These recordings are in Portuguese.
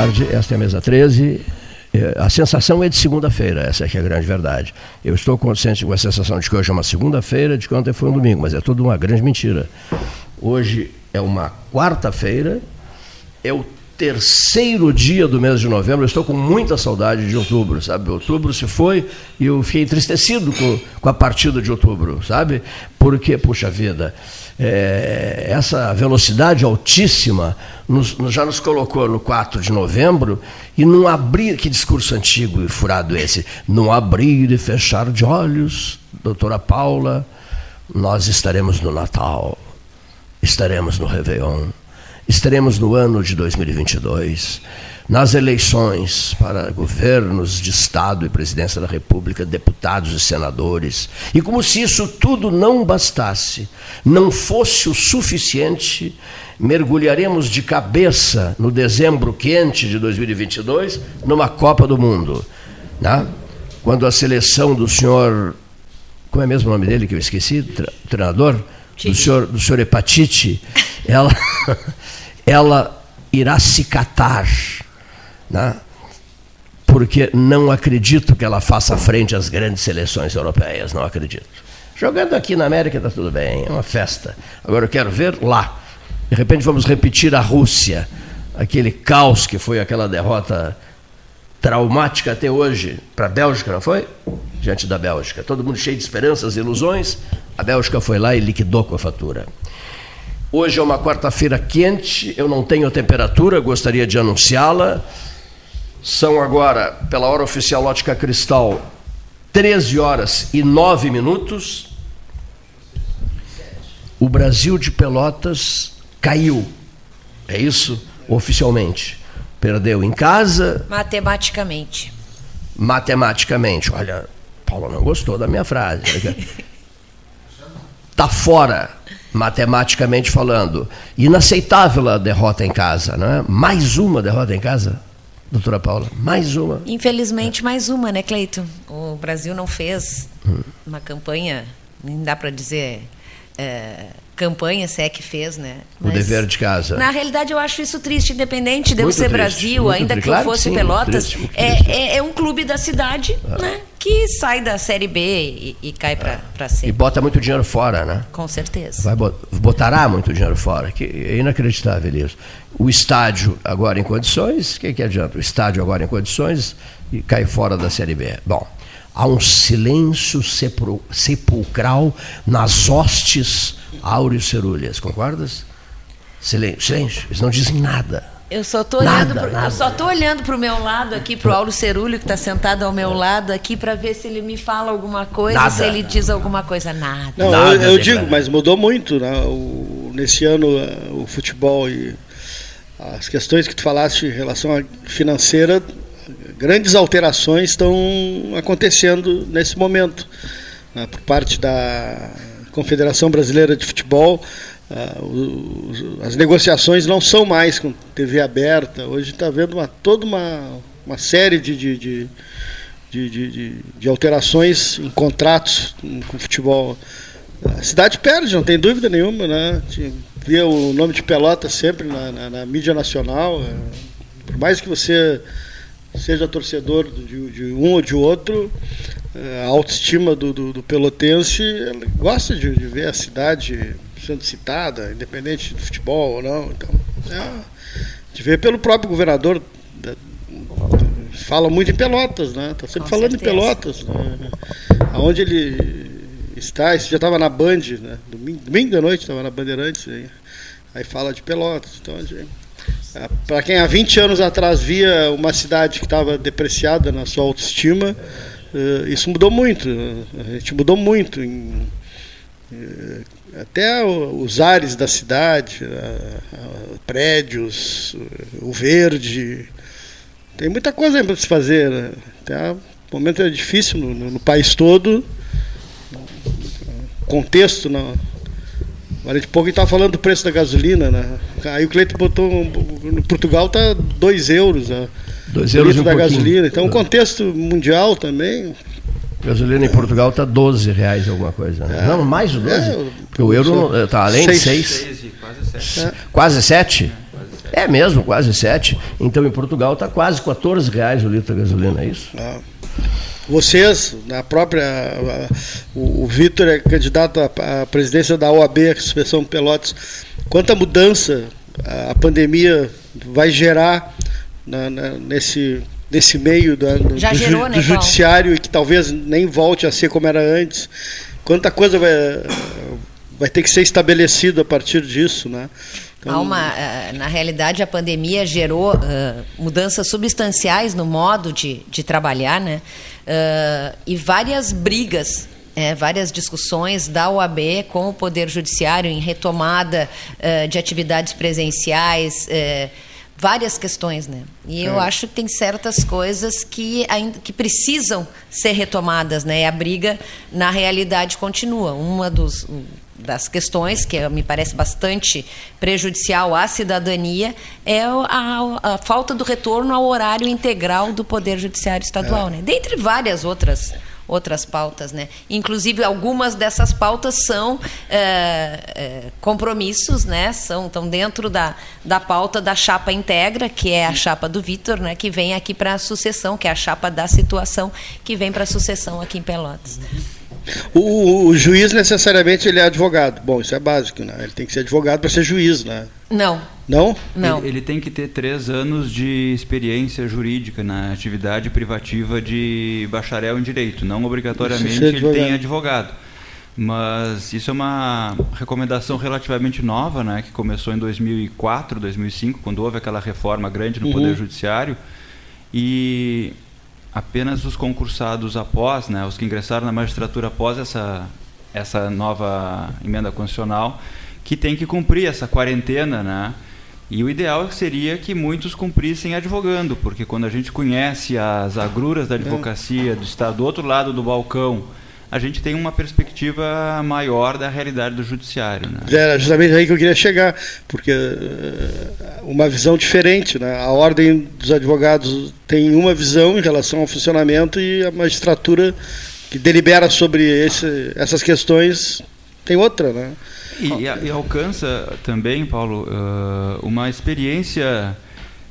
Tarde. Esta é a mesa 13. É, a sensação é de segunda-feira, essa é que é a grande verdade. Eu estou consciente com a sensação de que hoje é uma segunda-feira, de que ontem foi um domingo, mas é tudo uma grande mentira. Hoje é uma quarta-feira, é o terceiro dia do mês de novembro. Eu estou com muita saudade de outubro, sabe? Outubro se foi e eu fiquei entristecido com, com a partida de outubro, sabe? Porque, puxa vida, é, essa velocidade altíssima nos, já nos colocou no 4 de novembro e não abrir, que discurso antigo e furado esse, não abrir e fechar de olhos, doutora Paula, nós estaremos no Natal, estaremos no Réveillon, estaremos no ano de 2022 nas eleições para governos de Estado e presidência da República, deputados e senadores. E como se isso tudo não bastasse, não fosse o suficiente, mergulharemos de cabeça no dezembro quente de 2022 numa Copa do Mundo. Né? Quando a seleção do senhor. Como é mesmo o nome dele que eu esqueci? Treinador? Do senhor, do senhor Hepatite, ela, ela irá se catar né? porque não acredito que ela faça frente às grandes seleções europeias, não acredito. Jogando aqui na América está tudo bem, é uma festa. Agora eu quero ver lá. De repente vamos repetir a Rússia, aquele caos que foi aquela derrota traumática até hoje para a Bélgica, não foi? Diante da Bélgica. Todo mundo cheio de esperanças ilusões. A Bélgica foi lá e liquidou com a fatura. Hoje é uma quarta-feira quente, eu não tenho temperatura, gostaria de anunciá-la. São agora, pela hora oficial Ótica Cristal, 13 horas e 9 minutos. O Brasil de Pelotas caiu. É isso? Oficialmente. Perdeu em casa. Matematicamente. Matematicamente. Olha, Paulo não gostou da minha frase. Está fora, matematicamente falando. Inaceitável a derrota em casa, não é? Mais uma derrota em casa doutora Paula? Mais uma. Infelizmente, mais uma, né, Cleito? O Brasil não fez hum. uma campanha, nem dá para dizer é, campanha, se é que fez, né? Mas, o dever de casa. Na realidade, eu acho isso triste, independente de eu ser triste, Brasil, ainda que eu fosse sim, Pelotas. Triste, é, é, é, um clube da cidade, ah. né? Que sai da Série B e, e cai para ah. C. E bota muito dinheiro fora, né? Com certeza. Vai, botará muito dinheiro fora, que é inacreditável isso. O estádio agora em condições, o que, que adianta? O estádio agora em condições e cai fora da Série B. Bom, há um silêncio sepulcral nas hostes áureos cerulhas, concordas? Silêncio, silêncio, eles não dizem nada. Eu só estou olhando, pro, eu só tô olhando para o meu lado aqui, para o Auro Cerulho, que está sentado ao meu lado aqui, para ver se ele me fala alguma coisa, nada. se ele diz alguma coisa. Nada. Não, nada eu, eu digo, mas mudou muito né? o, nesse ano o futebol e as questões que tu falaste em relação à financeira grandes alterações estão acontecendo nesse momento. Né, por parte da Confederação Brasileira de Futebol, as negociações não são mais com TV aberta. Hoje está havendo uma, toda uma, uma série de, de, de, de, alterações em contratos com o futebol. A cidade perde, não tem dúvida nenhuma. Né? Via o nome de Pelota sempre na, mídia nacional. É, por mais que você seja torcedor de, um ou de outro, é, a autoestima do, pelotense gosta de, ver a cidade sendo citada, independente do futebol ou não. Então, é, de ver pelo próprio governador. Da, fala muito em Pelotas, né? Está sempre Com falando certeza. em Pelotas. Né? Aonde ele está, isso já estava na Band, né? Domingo, domingo da noite estava na Bandeirantes. Aí, aí fala de Pelotas. Então, é, Para quem há 20 anos atrás via uma cidade que estava depreciada na sua autoestima, é, isso mudou muito. A gente mudou muito. Em, é, até os ares da cidade, prédios, o verde. Tem muita coisa para se fazer. Né? Até o momento é difícil no, no, país todo. Contexto na, Agora de pouco estava falando do preço da gasolina, né? Aí o Cleiton botou. No Portugal tá 2 euros. Né? 2 euros um da pouquinho. gasolina. Então, o contexto mundial também. Gasolina em Portugal está 12 reais alguma coisa. Né? É. Não, mais de 12? É, Porque o euro está além seis. de 6. Quase 7. Quase 7? É mesmo, quase 7. Então em Portugal está quase 14 reais o litro de gasolina, é isso? Ah. Vocês, na própria. O, o Vitor é candidato à, à, presidência da OAB, a Suspensão Pelotas. Quanta mudança a, a pandemia vai gerar na, na, nesse, nesse meio do, do, gerou, do, né, do judiciário e que talvez nem volte a ser como era antes? Quanta coisa vai, vai ter que ser estabelecido a partir disso, né? Então... Há uma, eh, na realidade, a pandemia gerou uh, mudanças substanciais no modo de, de trabalhar, né? Uh, e várias brigas é, várias discussões da OAB com o Poder Judiciário em retomada uh, de atividades presenciais, uh, várias questões, né? E é. eu acho que tem certas coisas que ainda que precisam ser retomadas, né? E a briga na realidade continua. Uma dos das questões que me parece bastante prejudicial à cidadania é a, a falta do retorno ao horário integral do Poder Judiciário Estadual, é. né? Dentre várias outras outras pautas, né? Inclusive algumas dessas pautas são é, é, compromissos, né? São estão dentro da, da pauta da chapa integra, que é a chapa do Vitor, né? Que vem aqui para a sucessão, que é a chapa da situação, que vem para a sucessão aqui em Pelotas. O, o, juiz necessariamente ele é advogado. Bom, isso é básico, né? Ele tem que ser advogado para ser juiz, né? Não. Não? Não. Ele, ele, tem que ter três anos de experiência jurídica na atividade privativa de bacharel em direito. Não obrigatoriamente ele tem advogado. Mas isso é uma recomendação relativamente nova, né? Que começou em 2004, 2005, quando houve aquela reforma grande no uhum. Poder Judiciário. E apenas os concursados após, né, os que ingressaram na magistratura após essa, essa nova emenda constitucional, que tem que cumprir essa quarentena, né? E o ideal seria que muitos cumprissem advogando, porque quando a gente conhece as agruras da advocacia, do Estado do outro lado do balcão, a gente tem uma perspectiva maior da realidade do judiciário. Né? Era justamente aí que eu queria chegar, porque uh, uma visão diferente. Né? A ordem dos advogados tem uma visão em relação ao funcionamento e a magistratura que delibera sobre esse, essas questões tem outra. Né? E, e alcança também, Paulo, uh, uma experiência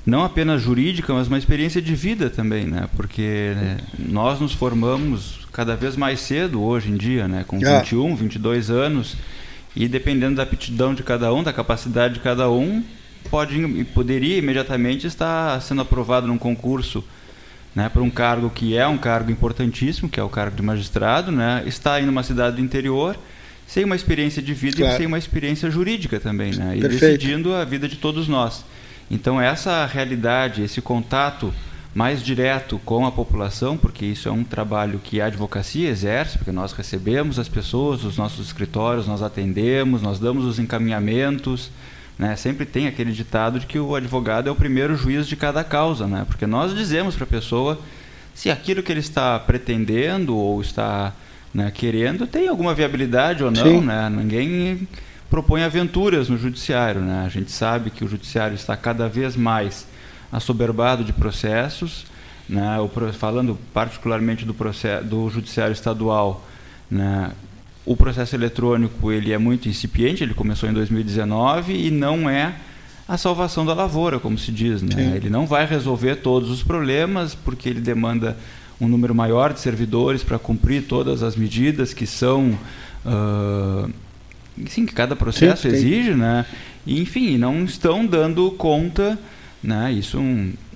não apenas jurídica, mas uma experiência de vida também, né? Porque né, nós nos formamos cada vez mais cedo hoje em dia, né? Com 21, ah. 22 anos e dependendo da aptidão de cada um, da capacidade de cada um, pode poderia imediatamente estar sendo aprovado num concurso, né? Para um cargo que é um cargo importantíssimo, que é o cargo de magistrado, né? Está aí numa cidade do interior sem uma experiência de vida claro. e sem uma experiência jurídica também, né? E Perfeito. decidindo a vida de todos nós. Então, essa realidade, esse contato mais direto com a população, porque isso é um trabalho que a advocacia exerce, porque nós recebemos as pessoas dos nossos escritórios, nós atendemos, nós damos os encaminhamentos, né? Sempre tem aquele ditado de que o advogado é o primeiro juiz de cada causa, né? Porque nós dizemos para a pessoa se aquilo que ele está pretendendo ou está né, querendo tem alguma viabilidade ou não, Sim. né? Ninguém propõe aventuras no judiciário. Né? A gente sabe que o judiciário está cada vez mais assoberbado de processos, né? falando particularmente do, processo, do judiciário estadual, né? o processo eletrônico ele é muito incipiente, ele começou em 2019 e não é a salvação da lavoura, como se diz. Né? Ele não vai resolver todos os problemas, porque ele demanda um número maior de servidores para cumprir todas as medidas que são uh, sim, que cada processo sim, exige, né? E, enfim, não estão dando conta, né? Isso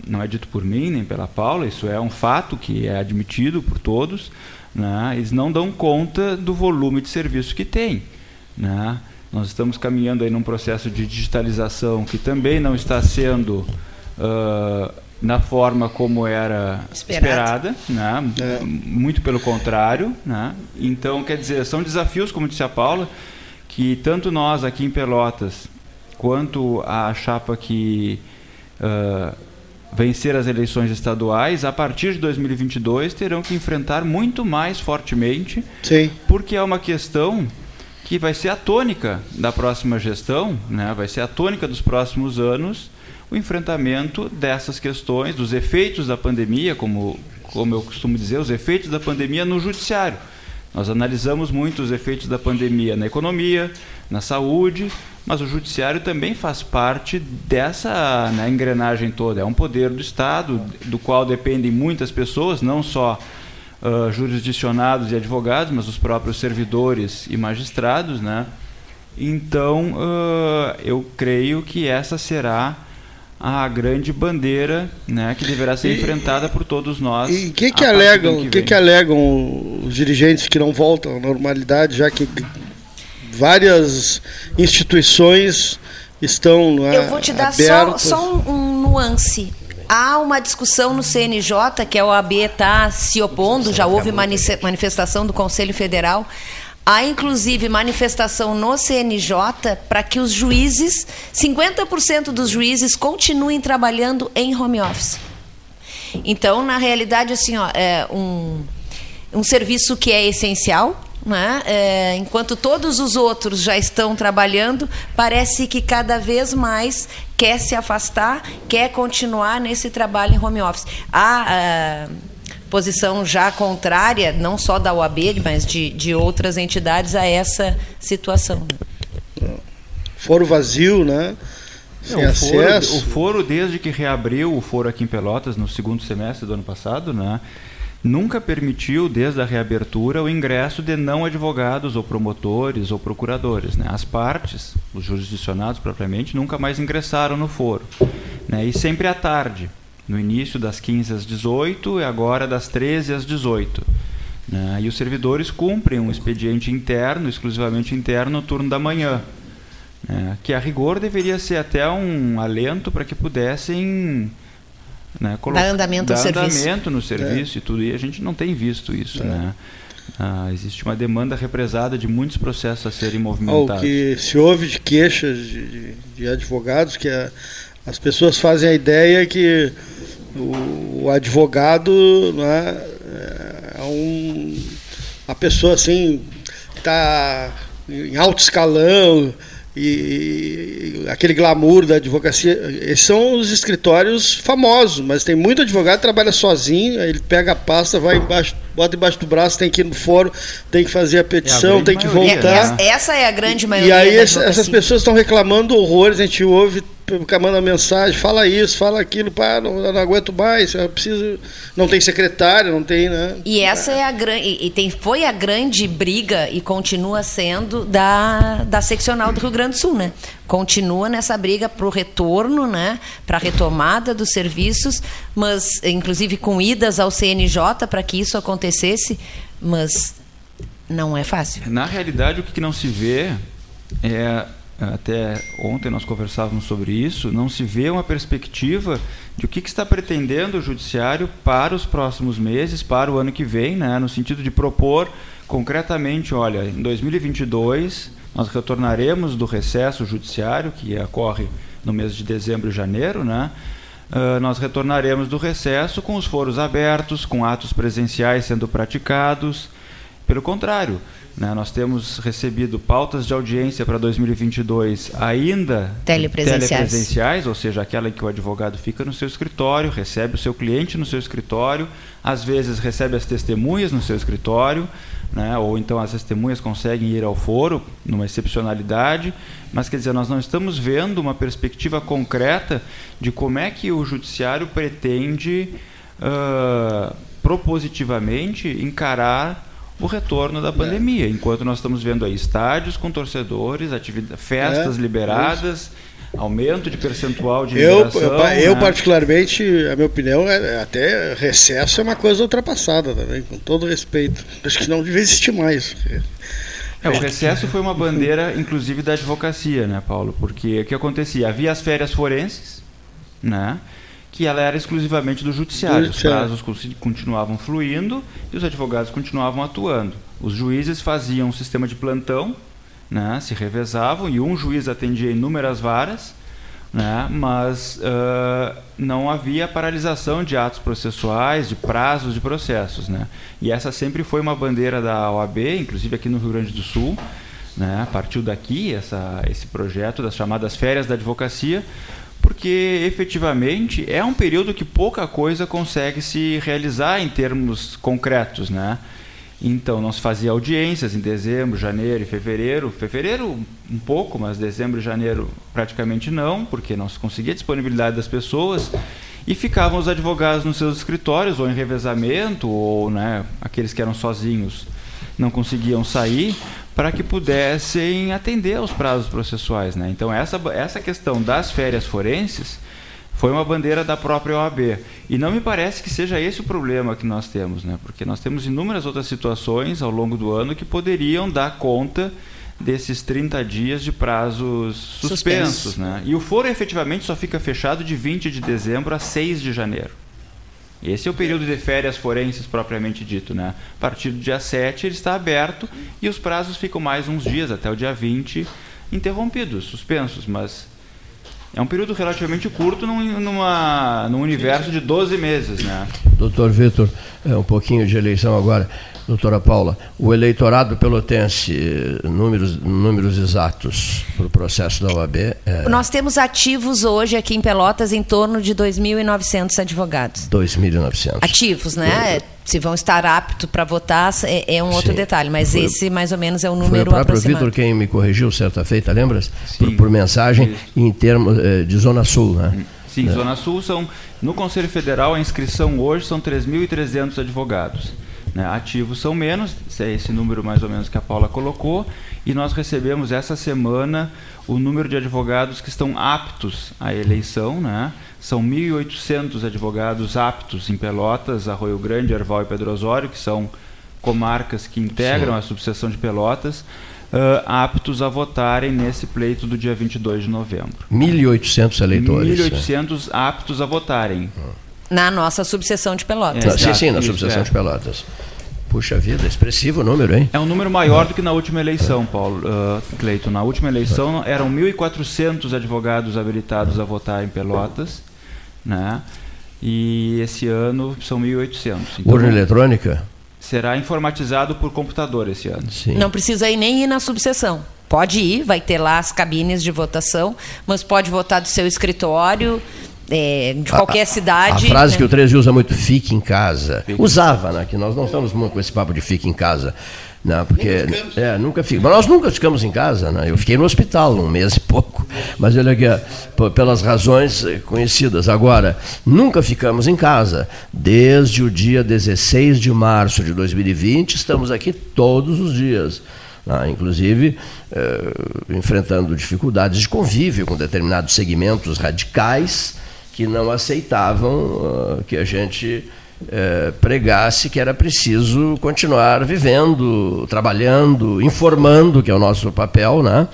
não é dito por mim nem pela Paula, isso é um fato que é admitido por todos, né? Eles não dão conta do volume de serviço que tem, né? Nós estamos caminhando aí num processo de digitalização que também não está sendo uh, na forma como era Esperado. esperada, né? É. muito pelo contrário. Né? Então, quer dizer, são desafios, como disse a Paula, que tanto nós aqui em Pelotas, quanto a chapa que uh, vencer as eleições estaduais, a partir de 2022 terão que enfrentar muito mais fortemente, Sim. porque é uma questão que vai ser a tônica da próxima gestão, né? vai ser a tônica dos próximos anos, o enfrentamento dessas questões, dos efeitos da pandemia, como, como eu costumo dizer, os efeitos da pandemia no judiciário Nós analisamos muito os efeitos da pandemia na economia, na saúde, mas o judiciário também faz parte dessa né, engrenagem toda. É um poder do Estado, do qual dependem muitas pessoas, não só uh, jurisdicionados e advogados, mas os próprios servidores e magistrados, né? Então, uh, eu creio que essa será a grande bandeira né, que deverá ser e, enfrentada por todos nós. E o que, que alegam, que, que, que alegam os dirigentes que não voltam à normalidade, já que várias instituições estão lá Eu vou te dar só, só um, um nuance. Há uma discussão no CNJ, que a OAB está se opondo, já houve manifestação do Conselho Federal Há inclusive manifestação no CNJ para que os juízes, 50% dos juízes, continuem trabalhando em home office. Então, na realidade, assim, ó, é um, um serviço que é essencial, né? É, enquanto todos os outros já estão trabalhando, parece que cada vez mais quer se afastar, quer continuar nesse trabalho em home office. Há. Uh, posição já contrária, não só da UAB, mas de, de outras entidades a essa situação. Foro vazio, né? Sem o, foro, o foro, desde que reabriu o foro aqui em Pelotas no segundo semestre do ano passado, né? nunca permitiu, desde a reabertura, o ingresso de não advogados ou promotores ou procuradores. Né? As partes, os jurisdicionados propriamente, nunca mais ingressaram no foro. Né? E sempre à tarde no início das 15 às 18 e agora das 13 às 18. Né? E os servidores cumprem um expediente interno, exclusivamente interno, no turno da manhã. Né? Que a rigor deveria ser até um alento para que pudessem né, dar andamento, dar andamento no serviço é. e tudo. E a gente não tem visto isso. É. Né? Ah, existe uma demanda represada de muitos processos a serem movimentados. O que se ouve de queixas de, de, de advogados que a, as pessoas fazem a ideia que o, advogado né, é um, uma pessoa assim está em alto escalão e, e, aquele glamour da advocacia. Esses são os escritórios famosos, mas tem muito advogado que trabalha sozinho, ele pega a pasta, vai embaixo, bota embaixo do braço, tem que ir no fórum, tem que fazer a petição, é tem que maioria, voltar. Né? Essa é a grande maioria. E aí essas pessoas estão reclamando horrores, a gente ouve cara manda mensagem, fala isso, fala aquilo, pá, não, não aguento mais, eu preciso. Não tem secretário, não tem, né? E essa é, é a grande. E tem, foi a grande briga e continua sendo da, da seccional do Rio Grande do Sul, né? Continua nessa briga para o retorno, né? Para a retomada dos serviços, mas inclusive com idas ao CNJ para que isso acontecesse, mas não é fácil. Na realidade, o que não se vê é até ontem nós conversávamos sobre isso, não se vê uma perspectiva de o que, que, está pretendendo o judiciário para os próximos meses, para o ano que vem, né, no sentido de propor concretamente, olha, em 2022 nós retornaremos do recesso judiciário que ocorre no mês de dezembro e janeiro, né? Uh, nós retornaremos do recesso com os foros abertos, com atos presenciais sendo praticados. Pelo contrário, né? Nós temos recebido pautas de audiência para 2022 ainda telepresenciais. telepresenciais, ou seja, aquela em que o advogado fica no seu escritório, recebe o seu cliente no seu escritório, às vezes recebe as testemunhas no seu escritório, né? ou então as testemunhas conseguem ir ao foro, numa excepcionalidade, mas quer dizer, nós não estamos vendo uma perspectiva concreta de como é que o judiciário pretende uh, propositivamente encarar o retorno da pandemia. É. Enquanto nós estamos vendo aí estádios com torcedores, festas é, liberadas, é aumento de percentual de eu, eu, né? eu, particularmente, a minha opinião é até recesso é uma coisa ultrapassada também, com todo respeito. Acho que não devia existir mais. É, o recesso foi uma bandeira, inclusive, da advocacia, né, Paulo? Porque o que acontecia? Havia as férias forenses, né? Que ela era exclusivamente do judiciário. Os prazos continuavam fluindo e os advogados continuavam atuando. Os juízes faziam um sistema de plantão, né, se revezavam e um juiz atendia inúmeras varas, né, mas uh, não havia paralisação de atos processuais, de prazos de processos. Né. E essa sempre foi uma bandeira da OAB, inclusive aqui no Rio Grande do Sul. Né, partiu daqui essa, esse projeto das chamadas férias da advocacia, porque efetivamente é um período que pouca coisa consegue se realizar em termos concretos, né? Então não se fazia audiências em dezembro, janeiro e fevereiro. Fevereiro um pouco, mas dezembro e janeiro praticamente não, porque não se conseguia disponibilidade das pessoas. E ficavam os advogados nos seus escritórios, ou em revezamento, ou né, aqueles que eram sozinhos não conseguiam sair, para que pudessem atender aos prazos processuais. Né? Então, essa, essa questão das férias forenses foi uma bandeira da própria OAB. E não me parece que seja esse o problema que nós temos, né? porque nós temos inúmeras outras situações ao longo do ano que poderiam dar conta desses 30 dias de prazos suspensos. Suspenso. Né? E o foro efetivamente só fica fechado de 20 de dezembro a 6 de janeiro. Esse é o período de férias forenses propriamente dito. Né? A partir do dia 7 ele está aberto e os prazos ficam mais uns dias, até o dia 20, interrompidos, suspensos. Mas é um período relativamente curto num, numa, num universo de 12 meses. Né? Doutor Vitor, é um pouquinho de eleição agora. Doutora Paula, o eleitorado pelotense, números, números exatos para o processo da OAB. É... Nós temos ativos hoje aqui em Pelotas em torno de 2.900 advogados. 2.900. Ativos, né? Se vão estar aptos para votar é, é um outro Sim. detalhe, mas Foi, esse mais ou menos é o número Foi o próprio Vitor quem me corrigiu certa feita, lembras? Por, por, mensagem Isso. em termos eh, de Zona Sul, né? Sim, é. Zona Sul são. No Conselho Federal, a inscrição hoje são 3.300 advogados. Né? Ativos são menos, é esse número mais ou menos que a Paula colocou, e nós recebemos essa semana o número de advogados que estão aptos à eleição. Né? São 1.800 advogados aptos em Pelotas, Arroio Grande, Erval e Pedro Osório, que são comarcas que integram Sim. a subseção de Pelotas, uh, aptos a votarem nesse pleito do dia 22 de novembro. 1.800 eleitores. 1.800 é. aptos a votarem. Hum. Na nossa subseção de Pelotas. É, sim, sim, na subseção é. de Pelotas. Puxa vida, expressivo o número, hein? É um número maior do que na última eleição, Paulo uh, Cleiton. Na última eleição eram 1.400 advogados habilitados a votar em Pelotas, né? E esse ano são 1.800. Então, Urna eletrônica? Será informatizado por computador esse ano. Sim. Não precisa ir nem ir na subseção. Pode ir, vai ter lá as cabines de votação, mas pode votar do seu escritório é, de qualquer a, cidade. A frase né? que o 13 usa muito, fique em casa. Fique. Usava, né? Que nós não estamos muito com esse papo de fique em casa. Não, né, porque é, nunca fico. Mas nós nunca ficamos em casa, né? Eu fiquei no hospital um mês e pouco, mas olha aqui, pelas razões conhecidas. Agora, nunca ficamos em casa. Desde o dia 16 de março de 2020, estamos aqui todos os dias. Né? Inclusive, eh, enfrentando dificuldades de convívio com determinados segmentos radicais que não aceitavam uh, que a gente uh, pregasse que era preciso continuar vivendo, trabalhando, informando, que é o nosso papel, né?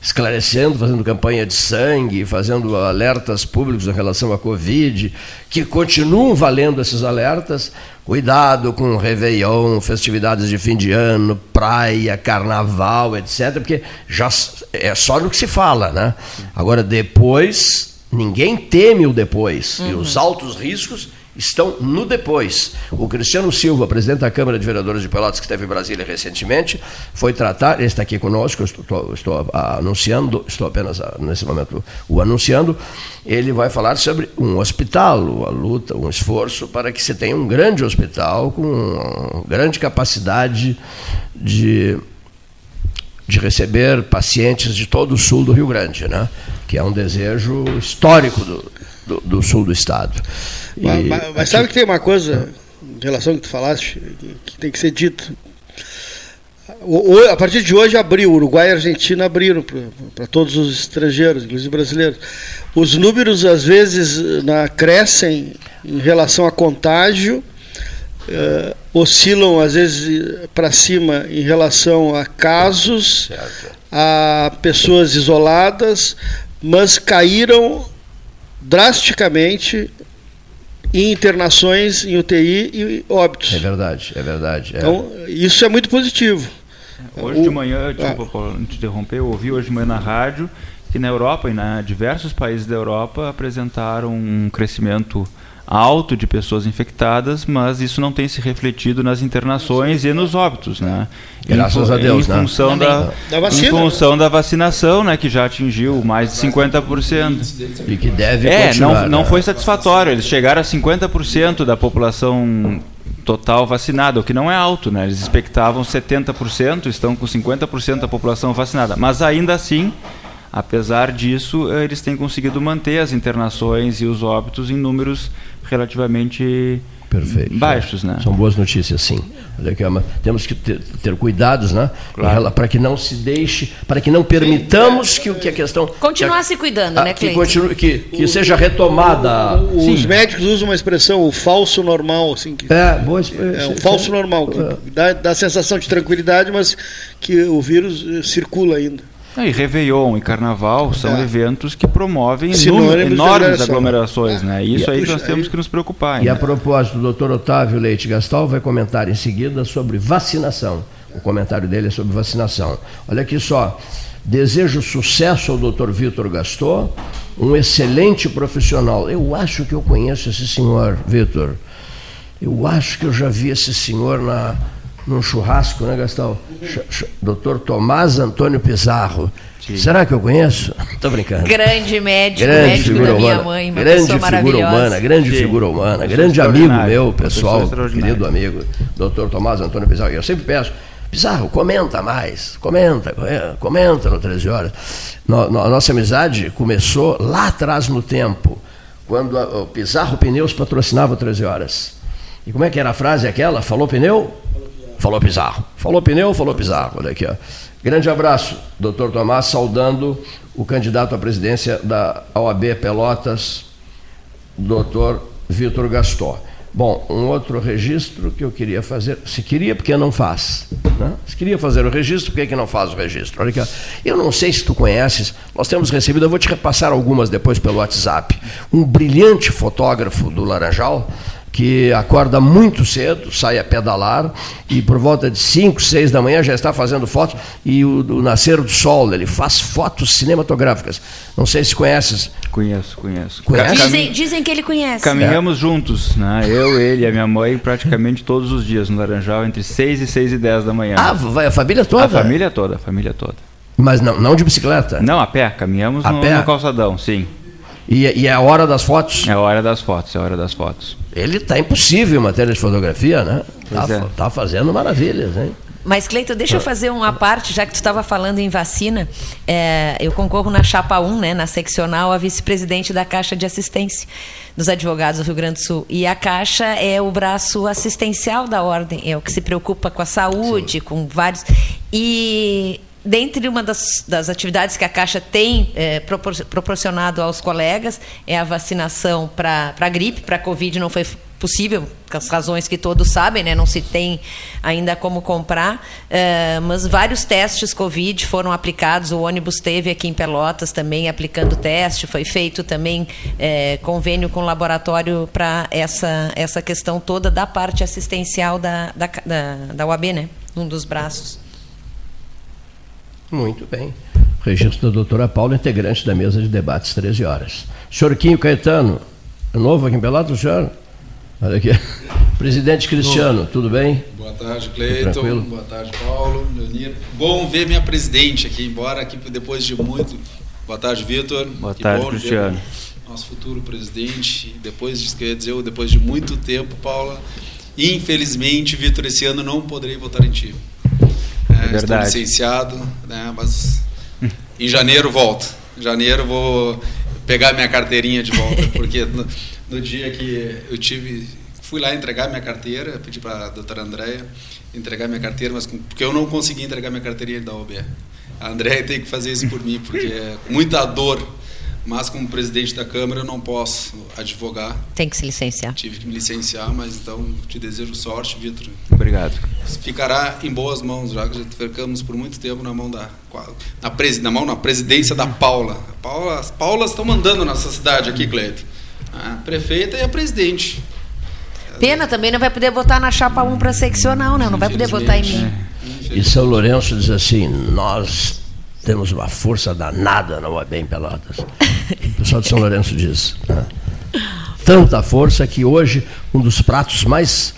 esclarecendo, fazendo campanha de sangue, fazendo alertas públicos em relação à Covid, que continuam valendo esses alertas. Cuidado com Réveillon, festividades de fim de ano, praia, carnaval, etc., porque já é só no que se fala, né? Agora, depois Ninguém teme o depois. Uhum. E os altos riscos estão no depois. O Cristiano Silva, presidente da Câmara de Vereadores de Pelotas, que esteve em Brasília recentemente, foi tratar, ele está aqui conosco, estou, estou anunciando, estou apenas nesse momento o anunciando, ele vai falar sobre um hospital, a luta, um esforço para que se tenha um grande hospital com grande capacidade de de receber pacientes de todo o sul do Rio Grande, né? Que é um desejo histórico do, do, do sul do estado. E mas, mas, mas sabe que tem uma coisa em relação ao que tu falaste que tem que ser dito. O, a partir de hoje abriu, Uruguai e Argentina abriram para todos os estrangeiros, inclusive brasileiros. Os números às vezes na, crescem em relação a contágio, uh, oscilam às vezes para cima em relação a casos, certo. a pessoas isoladas, mas caíram drasticamente em internações em UTI e óbitos. É verdade, é verdade. É. Então, isso é muito positivo. Hoje o, de manhã, desculpa, ah, Paulo, te interromper, eu ouvi hoje de manhã na rádio que na Europa e na diversos países da Europa apresentaram um crescimento alto de pessoas infectadas, mas isso não tem se refletido nas internações e nos óbitos, né? Graças em, a Deus, em né? função né? da, da vacina, em função da vacinação, né, que já atingiu mais de 50%. E que deve é, continuar. não, não né? foi satisfatório. Eles chegaram a 50% da população total vacinada, o que não é alto, né? Eles expectavam 70%, estão com 50% da população vacinada. Mas ainda assim, apesar disso, eh, eles têm conseguido manter as internações e os óbitos em números relativamente Perfeito. baixos, né? São boas notícias, sim. Aqui, temos que ter, ter cuidados, né? Claro. Para que não se deixe, para que não permitamos que, que a questão. Continuar a, se cuidando, né, que, continue, que, que o, seja retomada. O, os médicos usam uma expressão, o falso normal, assim. Que, é, boa, é, um falso normal, que é. dá, dá a sensação de tranquilidade, mas que o vírus eh, circula ainda. E Réveillon e Carnaval são é. eventos que promovem Sinônimos enormes aglomerações, né? Isso e, aí nós temos que nos preocupar. E né? a propósito, o doutor Otávio Leite Gastal vai comentar em seguida sobre vacinação. O comentário dele é sobre vacinação. Olha aqui só. Desejo sucesso ao doutor Vitor Gastor, um excelente profissional. Eu acho que eu conheço esse senhor, Vitor. Eu acho que eu já vi esse senhor na, num churrasco, né, Gastão? Doutor Tomás Antônio Pizarro. Sim. Será que eu conheço? Estou brincando. Grande médico, grande médico figura da minha humana, mãe, uma grande figura humana, grande Sim. figura humana, grande amigo meu, pessoal, querido amigo, doutor Tomás Antônio Pizarro. Eu sempre peço, Pizarro, comenta mais, comenta, comenta no 13 horas. No, no, a nossa amizade começou lá atrás no tempo, quando a, o Pizarro Pneus patrocinava o 13 horas. E como é que era a frase aquela? Falou pneu? Falou Pizarro. Falou pneu, falou Pizarro. Olha aqui, ó. Grande abraço, doutor Tomás, saudando o candidato à presidência da OAB Pelotas, doutor Vitor Gastor. Bom, um outro registro que eu queria fazer, se queria, porque não faz. Né? Se queria fazer o registro, por que, que não faz o registro? Olha aqui, eu não sei se tu conheces, nós temos recebido, eu vou te repassar algumas depois pelo WhatsApp, um brilhante fotógrafo do Laranjal, que acorda muito cedo, sai a pedalar e por volta de 5, 6 da manhã já está fazendo fotos e o, o, nascer do sol, ele faz fotos cinematográficas. Não sei se conheces. Conheço, conheço. Conhece? Dizem, dizem que ele conhece. Caminhamos é. juntos, né? eu, ele e a minha mãe, praticamente todos os dias no Laranjal, entre 6 e 6 e 10 da manhã. Ah, vai a família toda? A família toda, a família toda. Mas não, não de bicicleta? Não, a pé, caminhamos a no, pé? no calçadão, sim. E, e, é a hora das fotos? É a hora das fotos, é a hora das fotos. Ele está impossível em matéria de fotografia, né? Está é. tá fazendo maravilhas, hein? Mas, Cleito, deixa eu fazer uma parte, já que tu estava falando em vacina. É, eu concorro na chapa 1, né, na seccional, a vice-presidente da Caixa de Assistência dos Advogados do Rio Grande do Sul. E a Caixa é o braço assistencial da ordem, é o que se preocupa com a saúde, Sim. com vários. E dentre uma das, das, atividades que a Caixa tem é, propor, proporcionado aos colegas é a vacinação para a gripe, para a Covid não foi possível, com as razões que todos sabem, né? não se tem ainda como comprar, é, mas vários testes Covid foram aplicados, o ônibus teve aqui em Pelotas também aplicando teste, foi feito também é, convênio com o laboratório para essa, essa questão toda da parte assistencial da, da, da, da UAB, né? um dos braços. Muito bem. Registro da doutora Paula, integrante da mesa de debates 13 horas. Senhor Quinho Caetano, é novo aqui em Pelotas, senhor? Olha aqui. Presidente Cristiano, tudo bem? Boa tarde, Cleiton. Boa tarde, Paulo, Leonir. Bom ver minha presidente aqui, embora aqui depois de muito. Boa tarde, Vitor. Boa que tarde, Cristiano. Nosso futuro presidente. Depois de, quer dizer, depois de muito tempo, Paula. Infelizmente, Vitor, esse ano não poderei votar em ti. É, é estou licenciado, né, mas em janeiro volto. Em janeiro vou pegar minha carteirinha de volta, porque no, no, dia que eu tive, fui lá entregar minha carteira, pedi para a doutora Andréia entregar minha carteira, mas porque eu não consegui entregar minha carteirinha da OB. A Andréia tem que fazer isso por mim, porque é muita dor mas como presidente da Câmara eu não posso advogar. Tem que se licenciar. Tive que me licenciar, mas então te desejo sorte, Vitor. Obrigado. Ficará em boas mãos, já que já ficamos por muito tempo na mão da na, pres, na mão na presidência da Paula. Paula as Paulas estão mandando nessa cidade aqui, Cleito. A prefeita e a presidente. Pena também não vai poder votar na chapa 1 para seccional, né? Não vai poder votar em mim. É. E São Lourenço diz assim: nós temos uma força danada na UAB em Pelotas. O pessoal de São Lourenço diz. Né? Tanta força que hoje um dos pratos mais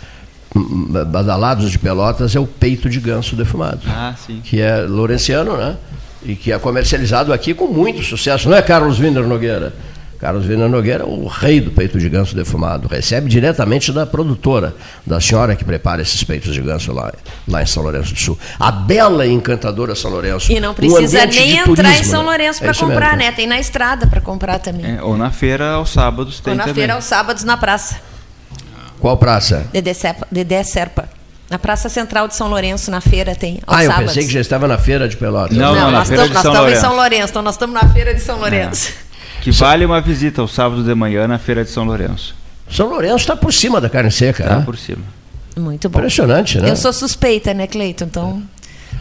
badalados de Pelotas é o peito de ganso defumado. Ah. Que é lourenciano, né? E que é comercializado aqui com muito sucesso. Não é Carlos Winder Nogueira? Carlos Vina Nogueira, o rei do peito de ganso defumado, recebe diretamente da produtora, da senhora que prepara esses peitos de ganso lá, lá em São Lourenço do Sul. A bela e encantadora São Lourenço. E não precisa um nem entrar turismo, em São né? Lourenço para é comprar, mesmo. né? Tem na estrada para comprar também. É, ou na feira aos sábados tem Ou na também. feira aos sábados na praça. Qual praça? Dedé Serpa. Dedé Serpa. Na Praça Central de São Lourenço, na feira, tem. ah, eu sábados. pensei que já estava na feira de Pelotas. Não, não, não na feira de São Lourenço. Nós estamos em São Lourenço, então nós estamos na feira de São Lourenço. É. Que vale uma visita ao sábado de manhã na feira de São Lourenço. São Lourenço está por cima da carne seca, Está né? por cima. Muito bom. Impressionante, né? Eu sou suspeita, né, Cleiton? Então,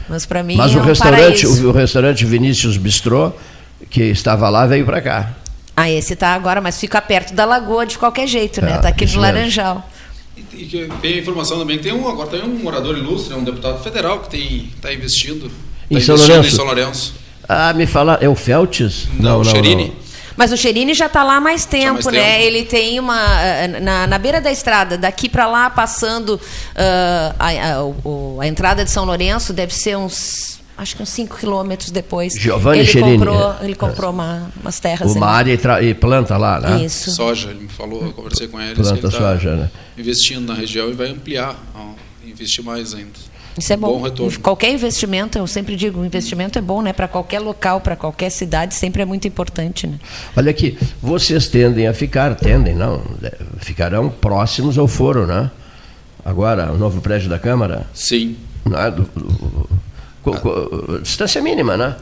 mas para mim Mas é o um restaurante, o, o, restaurante Vinícius Bistrô, que estava lá, veio para cá. Ah, esse está agora, mas fica perto da lagoa de qualquer jeito, né? Está é, aqui no Laranjal. E, tem informação também que tem um, agora tem um morador ilustre, um deputado federal que está investindo, tá em, São investindo em São Lourenço. Ah, me fala, é o Feltes? Não, não, não Cherini. Não. Mas o Cherini já está lá há mais tempo, mais né? Tempo. Ele tem uma. Eh, na, na beira da estrada, daqui para lá, passando uh, a, a, a, entrada de São Lourenço, deve ser uns. Acho que uns 5 quilômetros depois. Giovanni ele Cherini. Comprou, ele comprou uma, umas terras. Uma área e, e, planta lá, né? Isso. Soja, ele me falou, eu conversei com ele. Planta ele tá soja, né? Investindo na região e vai ampliar, investir mais ainda. Isso é bom. bom qualquer investimento, eu sempre digo, investimento é bom, né? Para qualquer local, para qualquer cidade, sempre é muito importante, né? Olha aqui, vocês tendem a ficar, tendem, não, é, ficarão próximos ao foro, né? Agora, o novo prédio da Câmara? Sim. Não é? Do, do, ah. distância mínima, né?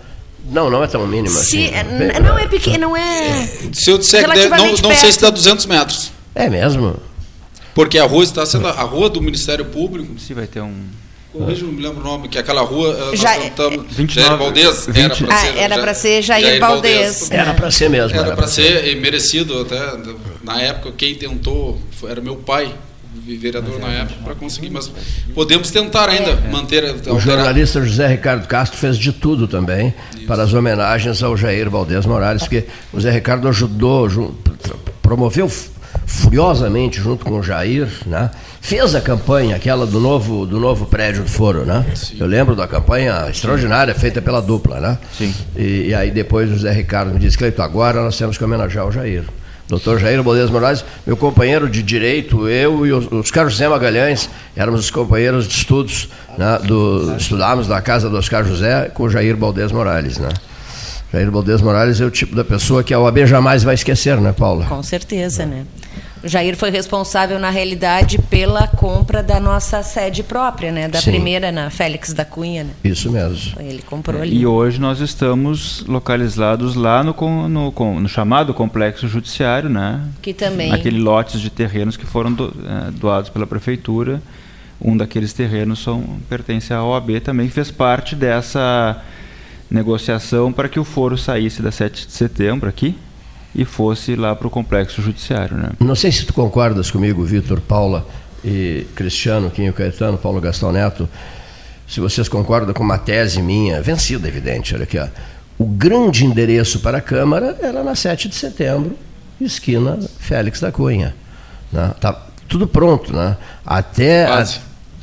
Não, não é tão mínima Se, assim. É, não é pequeno, não é. Se eu disser que não, não sei se dá 200 metros. É mesmo? Porque a rua está sendo a rua do Ministério Público. Se vai ter um Corrija, não me lembro o nome, que aquela rua. Já, estamos, 29, Jair Valdez. 20, era para ser, ah, era ser Jair, Jair Valdez. Era para ser mesmo. Era, para ser, ser, e merecido até. Na época, quem tentou foi, era meu pai, vereador na época, para conseguir. Mas podemos tentar ainda é. manter. O alterar. jornalista José Ricardo Castro fez de tudo também Isso. para as homenagens ao Jair Valdez Morales, porque o José Ricardo ajudou, promoveu furiosamente junto com o Jair, né? fez a campanha, aquela do novo, do novo prédio do Foro, né? Sim. Eu lembro da campanha extraordinária feita pela dupla, né? Sim. E, e aí depois o Zé Ricardo me disse, Cleito, agora nós temos que homenagear o Jair. Doutor Jair Bodes Moraes, meu companheiro de direito, eu e os, os Carlos José Magalhães, éramos os companheiros de estudos, né, do, estudávamos na casa do Oscar José com o Jair Baldes Morales, né? Jair Baldes Morales é o tipo da pessoa que a OAB jamais vai esquecer, né, Paula? Com certeza, né? O Jair foi responsável, na realidade, pela compra da nossa sede própria, né? Da Sim. primeira, na Félix da Cunha. Né? Isso mesmo. Ele comprou ali. E hoje nós estamos localizados lá no, no, no chamado complexo judiciário, né? Que também. Aquele lotes de terrenos que foram do, é, doados pela prefeitura. Um daqueles terrenos são, pertence à OAB também, fez parte dessa negociação para que o foro saísse da 7 de setembro aqui e fosse lá para o complexo judiciário. Né? Não sei se tu concordas comigo, Vitor, Paula e Cristiano, Quinho Caetano, Paulo Gastão Neto, se vocês concordam com uma tese minha, vencida, evidente, olha aqui, ó. o grande endereço para a Câmara era na 7 de setembro, esquina Félix da Cunha. Né? Tá tudo pronto, né? Até, a,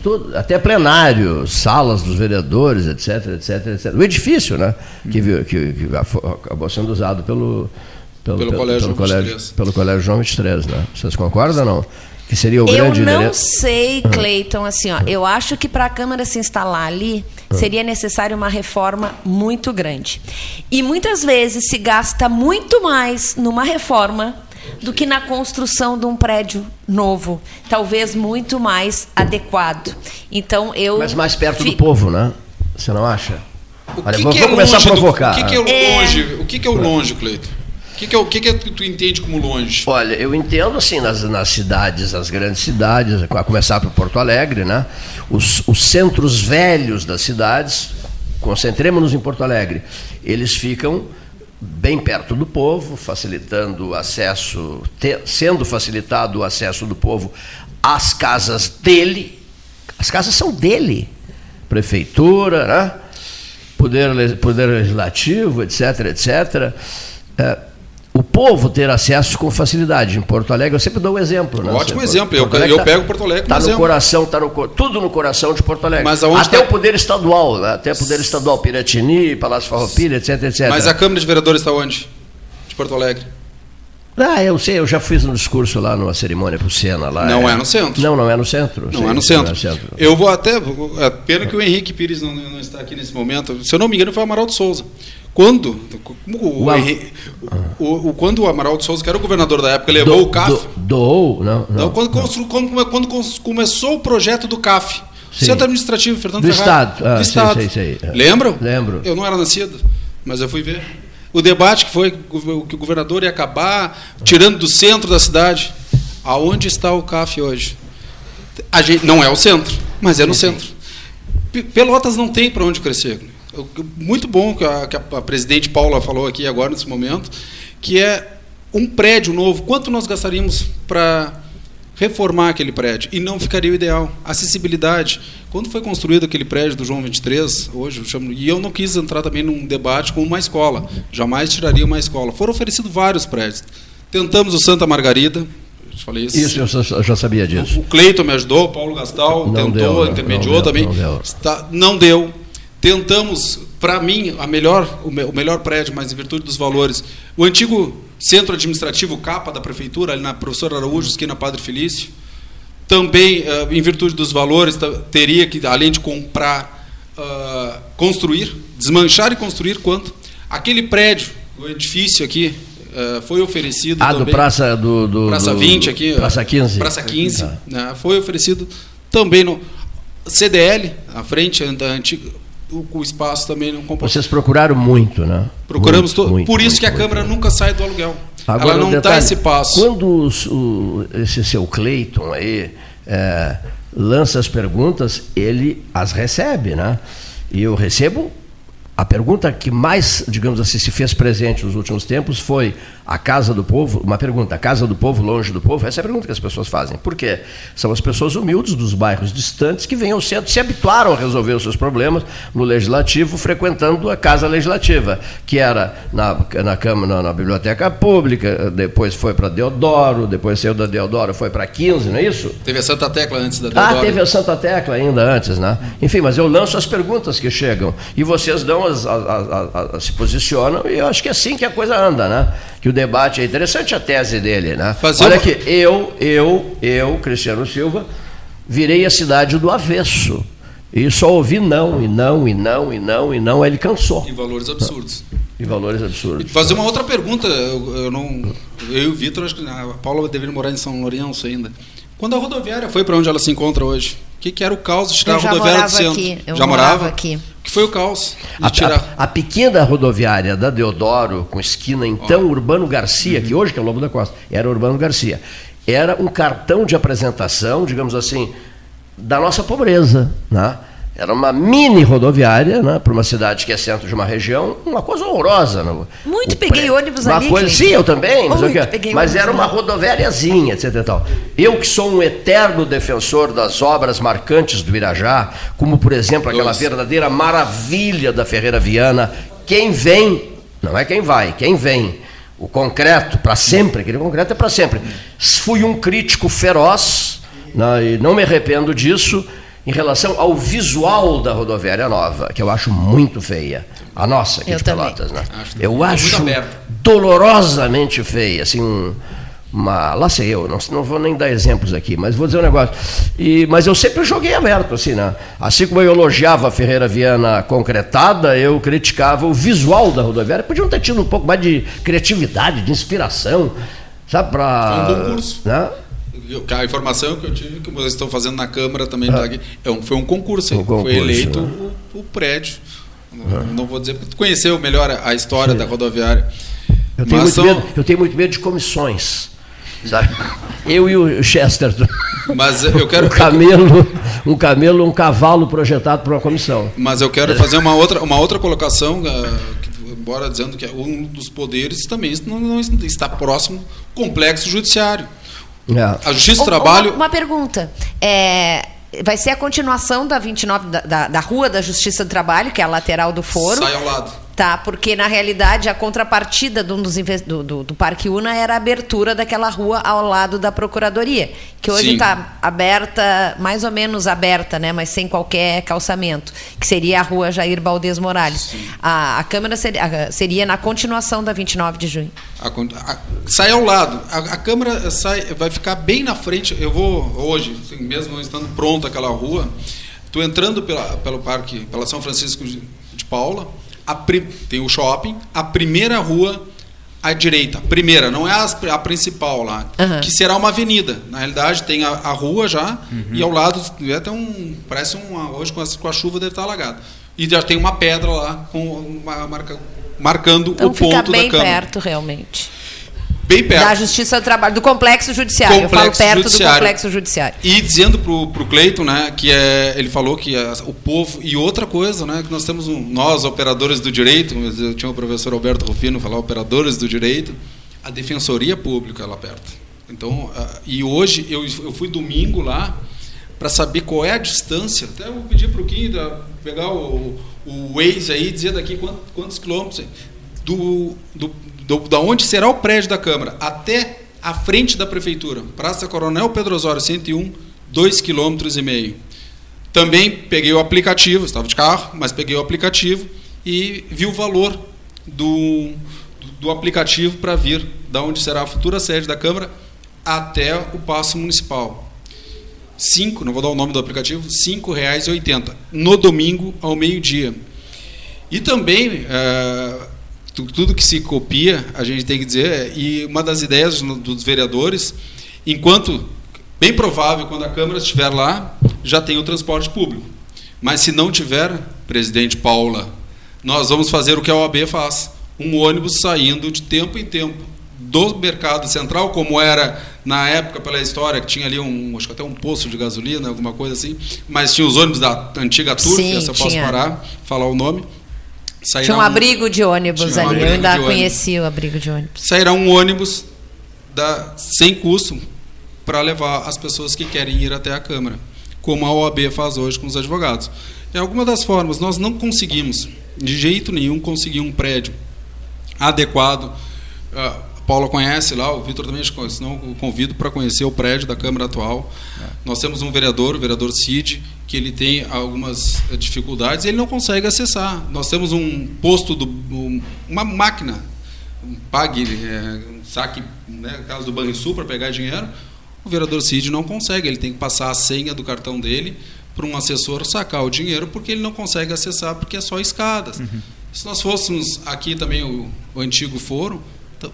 tudo, até plenário, salas dos vereadores, etc, etc, etc. O edifício, né? Que, que, que acabou sendo usado pelo, pelo, pelo, pelo, colégio, pelo, colégio, pelo colégio João 23, né? Vocês concordam ou não? Que seria o eu grande Eu não sei, ah. Cleiton, assim, ó, eu acho que para a Câmara se instalar ali ah. seria necessário uma reforma muito grande. E muitas vezes se gasta muito mais numa reforma do que na construção de um prédio novo, talvez muito mais adequado. Então eu Mas mais perto fi... do povo, né? Você não acha? O Olha, que vou, que é começar a provocar. Do, o que, que é longe? É... O que, que é o longe, Cleiton? O que, que, é, o que, que, é que tu entende como longe? Olha, eu entendo assim nas, nas cidades, nas grandes cidades, a começar por Porto Alegre, né? Os, os centros velhos das cidades, concentremos-nos em Porto Alegre, eles ficam bem perto do povo, facilitando o acesso, te, sendo facilitado o acesso do povo às casas dele. As casas são dele. Prefeitura, né? Poder, poder legislativo, etc, etc. É, o povo ter acesso com facilidade. Em Porto Alegre, eu sempre dou um exemplo. Né? Ótimo exemplo. Eu, eu tá, pego Porto Alegre Está no exemplo. coração, está no, tudo no coração de Porto Alegre. Mas até tá... o poder estadual, né? até o poder estadual, Piratini, Palácio Farroupilha, etc, etc. Mas a Câmara de Vereadores está onde? De Porto Alegre. Ah, eu sei, eu já fiz um discurso lá numa cerimônia pro Sena. Lá, não é, é no centro. Não, não é no centro. Não, é, no centro. não é no centro. Eu vou até. É pena que o Henrique Pires não, não, está aqui nesse momento. Se eu não me engano, foi o Amaral de Souza. Quando o, o, Henrique, o, o, quando o Amaral de Souza, que era o governador da época, levou do, o CAF. Do, doou? Não. não, não quando, constru, quando, quando, começou o projeto do CAF. Sim. Centro Administrativo, Fernando do Ferrari. Estado. Ah, do Estado. Sei, sei, sei. Lembram? Lembro. Eu não era nascido, mas eu fui ver o debate que foi que o governador ia acabar tirando do centro da cidade. Aonde está o CAF hoje? Gente, não é o centro, mas é no centro. Pelotas não tem para onde crescer. Muito bom que a, que a presidente Paula falou aqui agora nesse momento, que é um prédio novo. Quanto nós gastaríamos para reformar aquele prédio e não ficaria o ideal. Acessibilidade. Quando foi construído aquele prédio do João 23, hoje eu chamo, e eu não quis entrar também num debate com uma escola, jamais tiraria uma escola. Foram oferecidos vários prédios. Tentamos o Santa Margarida, falei isso. Isso, eu já sabia disso. O Cleiton me ajudou, o Paulo Gastal não tentou, deu, intermediou não deu, também. Não deu. Está, não deu. Tentamos, para mim, a melhor, o melhor prédio, mas em virtude dos valores. O antigo Centro Administrativo Capa da Prefeitura, ali na Professor Araújo, esquina Padre Felício. Também, uh, em virtude dos valores, teria que, além de comprar, uh, construir, desmanchar e construir quanto? Aquele prédio, o edifício aqui, uh, foi oferecido. Ah, também, do Praça do, do Praça do, 20 aqui. Praça 15. Praça 15. Ah. Né, foi oferecido também no CDL, à frente da antiga o, o espaço também não comporta. Vocês procuraram muito, né? Procuramos muito, muito por isso muito, que a Câmara muito. nunca sai do aluguel. Agora, Ela não dá esse passo. Quando os, o, esse seu Cleiton aí é, lança as perguntas, ele as recebe, né? E eu recebo a pergunta que mais, digamos assim, se fez presente nos últimos tempos foi a casa do povo, uma pergunta, a casa do povo longe do povo? Essa é a pergunta que as pessoas fazem. Por quê? São as pessoas humildes dos bairros distantes que vêm ao centro, se habituaram a resolver os seus problemas no legislativo, frequentando a casa legislativa, que era na, na Câmara, na, na Biblioteca Pública, depois foi para Deodoro, depois saiu da Deodoro, foi para 15, não é isso? Teve a Santa Tecla antes da Deodoro. Ah, teve a Santa Tecla ainda antes, né? Enfim, mas eu lanço as perguntas que chegam e vocês dão as, as, as, as se posicionam e eu acho que é assim que a coisa anda, né? que o debate é interessante a tese dele, né? Fazer Olha uma... que eu, eu, eu, Cristiano Silva, virei a cidade do avesso. E só ouvi não, e não, e não, e não, e não, ele cansou. E valores absurdos. E valores absurdos. Fazer uma outra pergunta, eu, eu não. Eu e o Vitor, acho que a Paula deveria morar em São Lourenço ainda. Quando a rodoviária foi para onde ela se encontra hoje, o que, que era o caos de tirar a rodoviária do centro? Aqui. Eu já morava, morava aqui foi o caos. A, a, a, pequena rodoviária da Deodoro, com esquina então. Urbano Garcia, uhum. que hoje que é o Lobo da Costa, era Urbano Garcia, era um cartão de apresentação, digamos assim, da nossa pobreza. Né? Era uma mini rodoviária, né, para uma cidade que é centro de uma região, uma coisa horrorosa. Né? Muito o peguei ônibus uma ali. Coisa, sim, eu também, mas, Muito, mas era uma rodoviáriazinha, etc. Tal. Eu que sou um eterno defensor das obras marcantes do Irajá, como por exemplo aquela Nossa. verdadeira maravilha da Ferreira Viana, quem vem, não é quem vai, quem vem, o concreto para sempre, aquele concreto é para sempre. Fui um crítico feroz, né, e não me arrependo disso em relação ao visual da rodoviária nova, que eu acho muito feia. A nossa aqui eu de também. Pelotas, né? Acho eu acho dolorosamente feia, assim, um, uma, lá sei eu, não, não vou nem dar exemplos aqui, mas vou dizer um negócio. E, mas eu sempre joguei aberto, assim, né? Assim como eu elogiava a Ferreira Viana concretada, eu criticava o visual da rodoviária. Podiam ter tido um pouco mais de criatividade, de inspiração, sabe? Para. Foi um bom curso. Né? A informação que eu tive que vocês estão fazendo na Câmara também tá aqui, é um, foi um concurso, um concurso foi eleito né? o, o, prédio. Não, não, vou dizer porque tu conheceu melhor a história Sim. da rodoviária. Eu tenho, muito são... medo, eu tenho muito medo de comissões. Sabe? Eu e o Chester. Mas eu quero um camelo, um camelo, um cavalo projetado para uma comissão. Mas eu quero fazer uma outra, uma outra colocação, uh, embora dizendo que é um dos poderes também não, não está próximo complexo judiciário. É. A Justiça do Trabalho. Uma, uma pergunta. É, vai ser a continuação da 29 da, da, da, Rua da Justiça do Trabalho, que é a lateral do foro. Sai ao lado. Tá, porque na realidade a contrapartida do, do, do, do, Parque Una era a abertura daquela rua ao lado da Procuradoria, que hoje está aberta, mais ou menos aberta, né, mas sem qualquer calçamento, que seria a rua Jair Baldes Morales. A, a, Câmara seria, seria, na continuação da 29 de junho. A, a, sai ao lado. A, Câmara sai, vai ficar bem na frente. Eu vou hoje, assim, mesmo estando pronta aquela rua, estou entrando pela, pelo parque, pela São Francisco de, de Paula a, tem o shopping, a primeira rua à direita, primeira, não é a, a principal lá, uhum. que será uma avenida. Na realidade, tem a, a rua já uhum. e ao lado até um parece um hoje com a, com a chuva deve estar alagado. E já tem uma pedra lá com uma marca marcando então, o ponto da câmera. bem perto realmente bem perto. Da Justiça do Trabalho, do Complexo Judiciário. Complexo Eu falo perto judiciário. do Complexo Judiciário. E dizendo para o Cleiton, né, que é, ele falou que é, o povo. E outra coisa, né, que nós temos, um, nós, operadores do direito, eu tinha o professor Alberto Rufino falar operadores do direito, a Defensoria Pública lá perto. Então, e hoje, eu, eu fui domingo lá para saber qual é a distância. Até eu pedi para o Kim pegar o, o Waze aí e dizer daqui quantos, quantos quilômetros. Do, do, do, da onde será o prédio da Câmara até a frente da Prefeitura, Praça Coronel Pedro Osório 101, 2,5 km. Também peguei o aplicativo, estava de carro, mas peguei o aplicativo e vi o valor do, do aplicativo para vir da onde será a futura sede da Câmara até o passo municipal. Cinco, não vou dar o nome do aplicativo, R$ 5,80 no domingo ao meio-dia. E também é, tudo que se copia, a gente tem que dizer, e uma das ideias dos vereadores, enquanto, bem provável, quando a Câmara estiver lá, já tem o transporte público. Mas se não tiver, presidente Paula, nós vamos fazer o que a OAB faz: um ônibus saindo de tempo em tempo do mercado central, como era na época pela história, que tinha ali um, acho que até um poço de gasolina, alguma coisa assim, mas tinha os ônibus da antiga Turf, essa eu posso parar, falar o nome Sairá Tinha um, um abrigo de ônibus ali, eu ainda conheci o abrigo de ônibus. Sairá um ônibus da, sem custo para levar as pessoas que querem ir até a Câmara, como a OAB faz hoje com os advogados. É alguma das formas, nós não conseguimos, de jeito nenhum, conseguir um prédio adequado. A Paula conhece lá, o Vitor também conhece, não o convido para conhecer o prédio da Câmara atual. É. Nós temos um vereador, o vereador Cid, que ele tem algumas eh, dificuldades e ele não consegue acessar. Nós temos um posto, do, uma máquina, um pague, é, um saque, né, caso do Banrisul, para pegar dinheiro. O vereador Cid não consegue, ele tem que passar a senha do cartão dele para um assessor sacar o dinheiro, porque ele não consegue acessar, porque é só escadas. Uhum. Se nós fôssemos aqui também o, o antigo foro,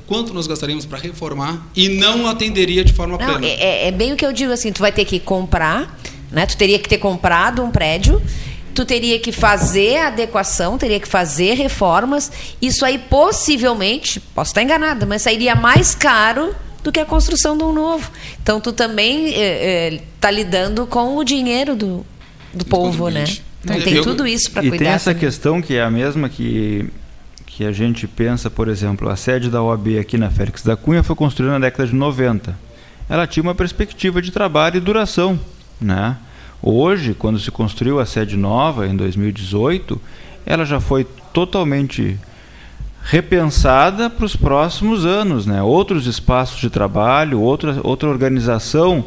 quanto nós gastaríamos para reformar e não atenderia de forma não, plena? É, é, bem o que eu digo assim, tu vai ter que comprar né? Tu teria que ter comprado um prédio, tu teria que fazer adequação, teria que fazer reformas. Isso aí possivelmente, posso estar enganada, mas sairia mais caro do que a construção de um novo. Então tu também está é, é, tá lidando com o dinheiro do, do povo, né? Então tem eu, tudo isso para cuidar. E tem essa também. questão que é a mesma que que a gente pensa, por exemplo, a sede da OAB aqui na Félix da Cunha foi construída na década de 90. Ela tinha uma perspectiva de trabalho e duração. Né? Hoje, quando se construiu a sede nova, em 2018, ela já foi totalmente repensada para os próximos anos, né? Outros espaços de trabalho, outra, outra organização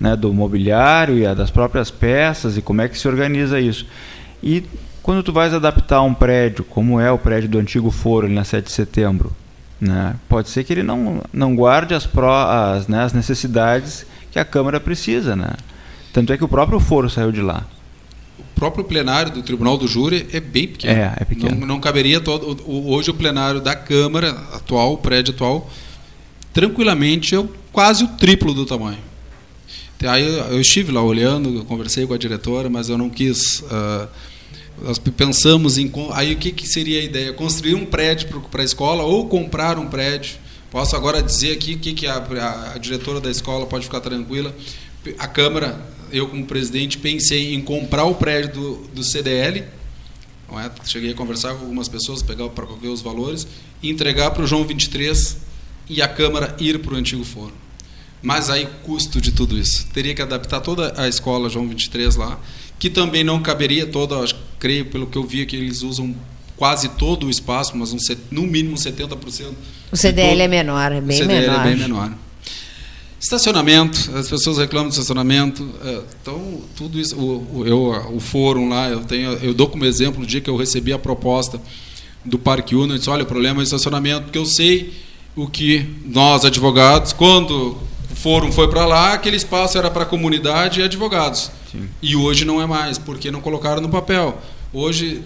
né, do mobiliário e das próprias peças e como é que se organiza isso. E quando tu vais adaptar um prédio, como é o prédio do antigo foro ali na 7 de setembro, né, pode ser que ele não, não guarde as, pró, as, né, as necessidades que a Câmara precisa, né? Tanto é que o próprio foro saiu de lá. O próprio plenário do Tribunal do Júri é bem pequeno. É, é pequeno. Não, não caberia todo. Hoje o plenário da Câmara atual, o prédio atual, tranquilamente é quase o triplo do tamanho. Aí eu estive lá olhando, eu conversei com a diretora, mas eu não quis. Uh, nós pensamos em. Aí o que, que seria a ideia? Construir um prédio para a escola ou comprar um prédio. Posso agora dizer aqui o que, que a, a, a diretora da escola pode ficar tranquila. A Câmara eu como presidente pensei em comprar o prédio do, do CDL, é? cheguei a conversar com algumas pessoas, pegar para ver os valores, e entregar para o João 23 e a Câmara ir para o antigo foro. Mas aí custo de tudo isso. Teria que adaptar toda a escola João 23 lá, que também não caberia toda, creio pelo que eu vi que eles usam quase todo o espaço, mas um, no mínimo 70%. O CDL todo, é menor, é bem o CDL menor. é bem menor. Estacionamento, as pessoas reclamam do estacionamento. É, então, tudo isso, o, o, eu, o fórum lá, eu, tenho, eu dou como exemplo o dia que eu recebi a proposta do Parque Uno, eu disse, olha, o problema é o estacionamento, porque eu sei o que nós, advogados, quando o fórum foi para lá, aquele espaço era para a comunidade e advogados. Sim. E hoje não é mais, porque não colocaram no papel. Hoje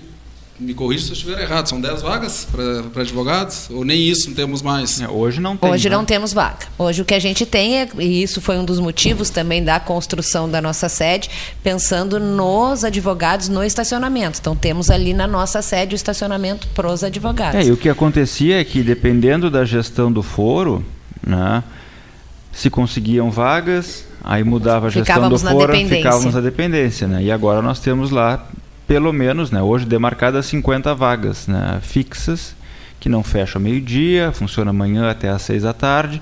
me corrija se eu estiver errado, são 10 vagas para advogados? Ou nem isso não temos mais? É, hoje não tem. Hoje né? não temos vaga. Hoje o que a gente tem, é, e isso foi um dos motivos também da construção da nossa sede, pensando nos advogados no estacionamento. Então temos ali na nossa sede o estacionamento para os advogados. É, e o que acontecia é que, dependendo da gestão do foro, né, se conseguiam vagas, aí mudava a gestão ficávamos do foro, ficávamos na dependência. Né? E agora nós temos lá pelo menos, né, hoje demarcadas 50 vagas né, fixas, que não fecha meio-dia, funciona amanhã até às 6 da tarde.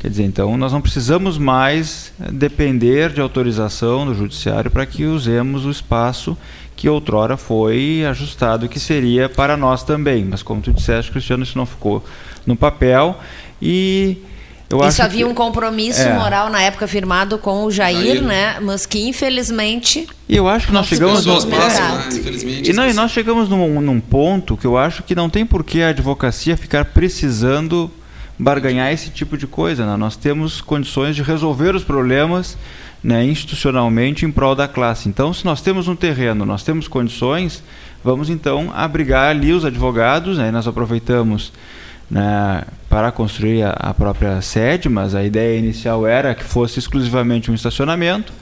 Quer dizer, então nós não precisamos mais eh, depender de autorização do judiciário para que usemos o espaço que outrora foi ajustado, que seria para nós também. Mas como tu disseste, Cristiano, isso não ficou no papel e eu Isso havia que, um compromisso é. moral na época firmado com o Jair, Jair, né? Mas que infelizmente. E eu acho que nós chegamos passam, né? infelizmente. E, não, e nós chegamos num, num ponto que eu acho que não tem por que a advocacia ficar precisando barganhar esse tipo de coisa. Né? Nós temos condições de resolver os problemas né, institucionalmente em prol da classe. Então, se nós temos um terreno, nós temos condições, vamos então abrigar ali os advogados. Né, nós aproveitamos né, para construir a, a, própria sede, mas a ideia inicial era que fosse exclusivamente um estacionamento.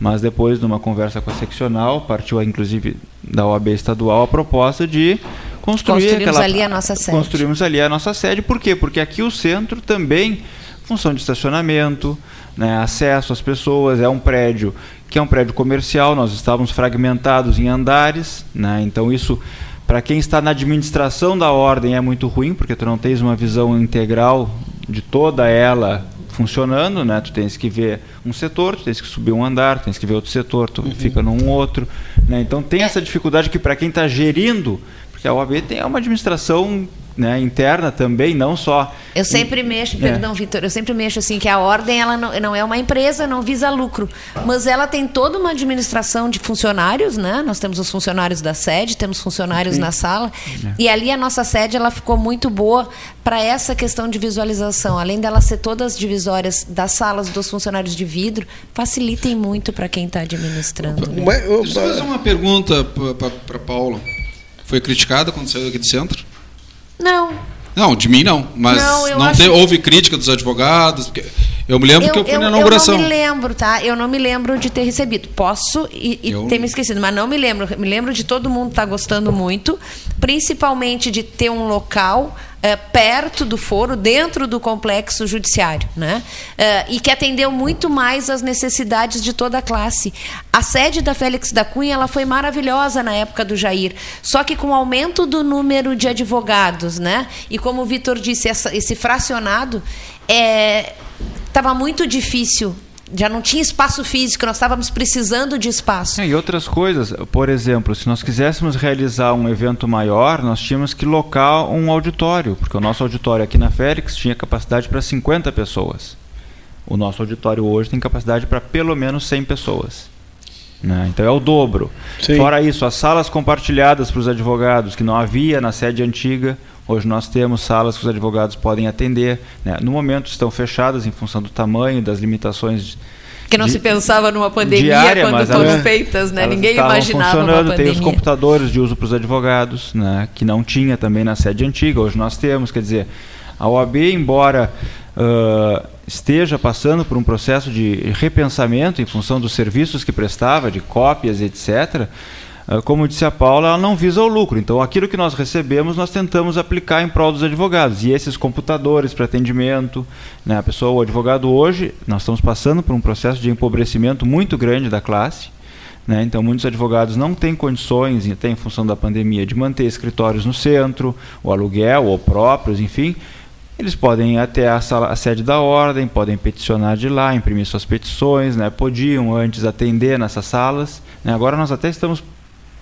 Mas depois, numa conversa com a seccional, partiu inclusive da OAB estadual a proposta de construir Construímos aquela, ali a nossa sede. Construímos ali a nossa sede. Por quê? Porque aqui o centro também, função de estacionamento, né, acesso às pessoas, é um prédio que é um prédio comercial, nós estávamos fragmentados em andares, né, então isso para quem está na administração da ordem é muito ruim, porque tu não tens uma visão integral de toda ela funcionando, né? Tu tens que ver um setor, tu tens que subir um andar, tu tens que ver outro setor, tu uhum. fica num outro, né? Então tem essa dificuldade que para quem está gerindo, porque a OAB tem uma administração né, interna também, não só. Eu sempre mexo, é. perdão, Vitor, eu sempre mexo assim que a ordem ela não, não, é uma empresa, não visa lucro, mas ela tem toda uma administração de funcionários, né? Nós temos os funcionários da sede, temos funcionários Sim. na sala é. e ali a nossa sede ela ficou muito boa para essa questão de visualização, além dela ser todas divisórias das salas dos funcionários de vidro, facilitem muito para quem está administrando. Né? Deixa eu fazer uma pergunta para Paula. Foi criticada quando saiu aqui do centro? Não. Não, de mim não. Mas não, não houve crítica dos advogados. Porque eu me lembro eu, que eu fui eu, na inauguração. Eu não me lembro, tá? Eu não me lembro de ter recebido. Posso e, e eu... ter me esquecido, mas não me lembro. Me lembro de todo mundo estar tá gostando muito, principalmente de ter um local é, perto do foro, dentro do complexo judiciário, né? É, e que atendeu muito mais às necessidades de toda a classe. A sede da Félix da Cunha ela foi maravilhosa na época do Jair, só que com o aumento do número de advogados, né? E como o Vitor disse, essa, esse fracionado estava é, muito difícil já não tinha espaço físico, nós estávamos precisando de espaço. É, e outras coisas, por exemplo, se nós quiséssemos realizar um evento maior, nós tínhamos que locar um auditório, porque o nosso auditório aqui na Félix tinha capacidade para 50 pessoas. O nosso auditório hoje tem capacidade para pelo menos 100 pessoas. Né? Então é o dobro. Sim. Fora isso, as salas compartilhadas para os advogados, que não havia na sede antiga, Hoje nós temos salas que os advogados podem atender. Né? No momento estão fechadas em função do tamanho, das limitações. Que não de, se pensava numa pandemia diária, quando foram elas, feitas, né? Ninguém imaginava funcionando. uma pandemia. Tem os computadores de uso para os advogados, né? que não tinha também na sede antiga. Hoje nós temos, quer dizer, a OAB, embora uh, esteja passando por um processo de repensamento em função dos serviços que prestava, de cópias, etc., como disse a Paula, ela não visa o lucro. Então, aquilo que nós recebemos, nós tentamos aplicar em prol dos advogados. E esses computadores para atendimento, né, a pessoa, o advogado hoje, nós estamos passando por um processo de empobrecimento muito grande da classe. Né? Então, muitos advogados não têm condições, até em função da pandemia, de manter escritórios no centro, o aluguel, ou próprios, enfim. Eles podem ir até a, sala, a sede da ordem, podem peticionar de lá, imprimir suas petições, né? podiam antes atender nessas salas. Né? Agora nós até estamos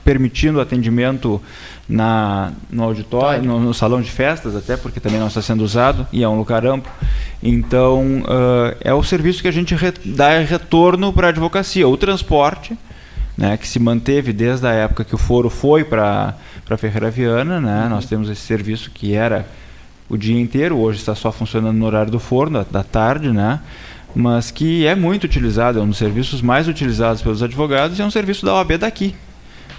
permitindo atendimento na, no auditório, no, no, salão de festas, até porque também não está sendo usado e é um lugar amplo. Então, uh, é o serviço que a gente re, dá retorno para a advocacia. O transporte, né, que se manteve desde a época que o foro foi para a Ferreira Viana. Né, uhum. Nós temos esse serviço que era o dia inteiro, hoje está só funcionando no horário do forno, da, da tarde, né? mas que é muito utilizado, é um dos serviços mais utilizados pelos advogados e é um serviço da OAB daqui.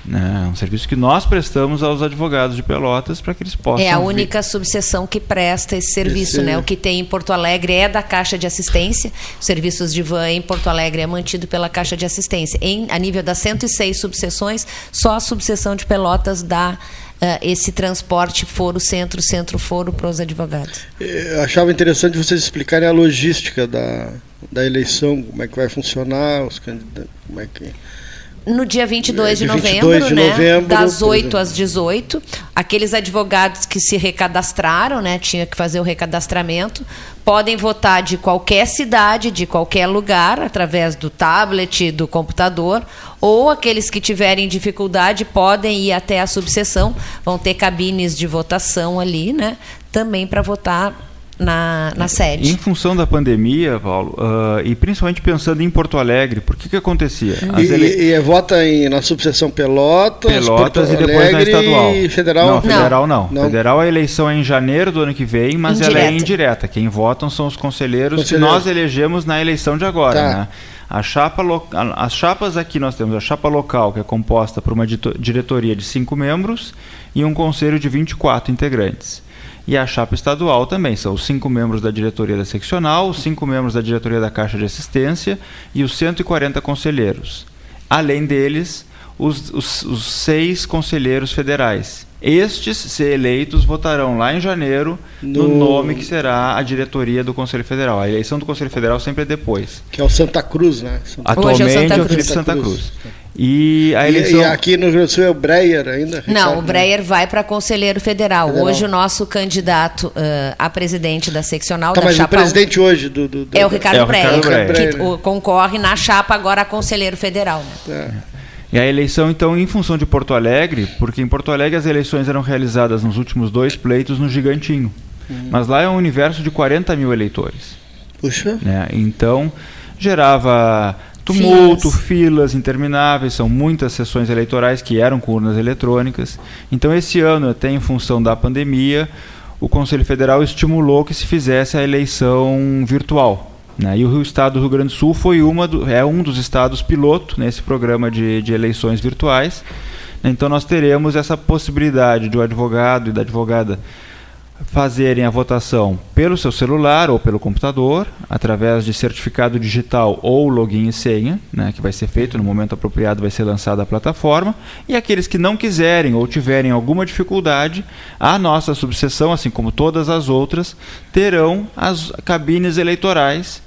Né? Um serviço que nós prestamos aos advogados de Pelotas para que eles possam. É a única vir. subseção que presta esse serviço, esse... né? O que tem em Porto Alegre é da Caixa de Assistência. Os serviços de van em Porto Alegre é mantido pela Caixa de Assistência. Em, a nível das 106 subseções, só a subseção de Pelotas dá Uh, esse transporte foro centro centro foro para os advogados. Eu achava interessante vocês explicarem a logística da, da eleição, como é que vai funcionar, os candidatos, como é que no dia 22 de, de novembro, 22 de né? Novembro, das 8 às 18. Aqueles advogados que se recadastraram, né? Tinha que fazer o recadastramento, podem votar de qualquer cidade, de qualquer lugar, através do tablet, do computador, ou aqueles que tiverem dificuldade podem ir até a subseção, vão ter cabines de votação ali, né? Também para votar na, na sede. Em função da pandemia, Paulo, uh, e principalmente pensando em Porto Alegre, por que que acontecia? E, ele... e, e, vota em, na subseção Pelotas, Pelotas Porto e depois Alegre na estadual. E federal? Não, federal não. não. Federal a eleição é em janeiro do ano que vem, mas indireta. ela é indireta. Quem votam são os conselheiros Conselheiro. que nós elegemos na eleição de agora, tá. né? A chapa lo... As chapas aqui nós temos a chapa local, que é composta por uma diretoria de cinco membros e um conselho de 24 integrantes. E a chapa estadual também são os cinco membros da diretoria da seccional, os cinco membros da diretoria da Caixa de Assistência e os 140 conselheiros. Além deles, os, os, os seis conselheiros federais. Estes, se eleitos, votarão lá em janeiro no... no... nome que será a diretoria do Conselho Federal. A eleição do Conselho Federal sempre é depois. Que é o Santa Cruz, né? Santa... Atualmente é o, Santa é o Felipe Santa Cruz. Santa Cruz. E, a eleição... e, e aqui no Rio Grande do Sul é o Breyer ainda? Ricardo? Não, o Breyer vai para conselheiro federal. federal. Hoje o nosso candidato uh, a presidente da seccional tá, da mas chapa o presidente hoje do, do, do, é o Ricardo, é o Breyer, Breyer, que, que concorre na chapa agora a conselheiro federal. Né? É. E a eleição, então, em função de Porto Alegre, porque em Porto Alegre as eleições eram realizadas nos últimos dois pleitos no Gigantinho. Uhum. Mas lá é um universo de 40 mil eleitores. Puxa. Né? Então, gerava tumulto, filas. filas. intermináveis, são muitas sessões eleitorais que eram com urnas eletrônicas. Então, esse ano, até em função da pandemia, o Conselho Federal estimulou que se fizesse a eleição virtual. Né? E o estado do Rio Grande do Sul foi uma do, é um dos estados piloto nesse programa de, de eleições virtuais. Então nós teremos essa possibilidade do advogado e da advogada fazerem a votação pelo seu celular ou pelo computador, através de certificado digital ou login e senha, né, que vai ser feito no momento apropriado, vai ser lançada a plataforma. E aqueles que não quiserem ou tiverem alguma dificuldade, a nossa subseção, assim como todas as outras, terão as cabines eleitorais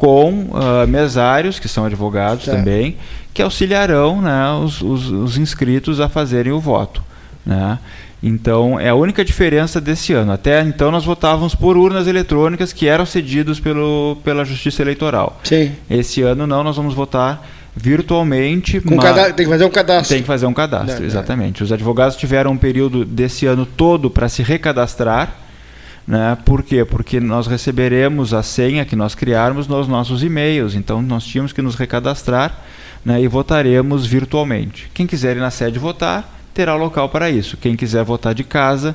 com uh, mesários, que são advogados tá. também, que auxiliarão né, os, os, os, inscritos a fazerem o voto. Né? Então, é a única diferença desse ano. Até então, nós votávamos por urnas eletrônicas que eram cedidos pelo, pela Justiça Eleitoral. Sim. Esse ano, não, nós vamos votar virtualmente. Com mas... Tem que fazer um cadastro. Tem que fazer um cadastro, não, exatamente. Não. Os advogados tiveram um período desse ano todo para se recadastrar né? Por quê? Porque nós receberemos a senha que nós criarmos nos nossos e-mails, então nós tínhamos que nos recadastrar né? e votaremos virtualmente. Quem quiser ir na sede votar, terá local para isso. Quem quiser votar de casa,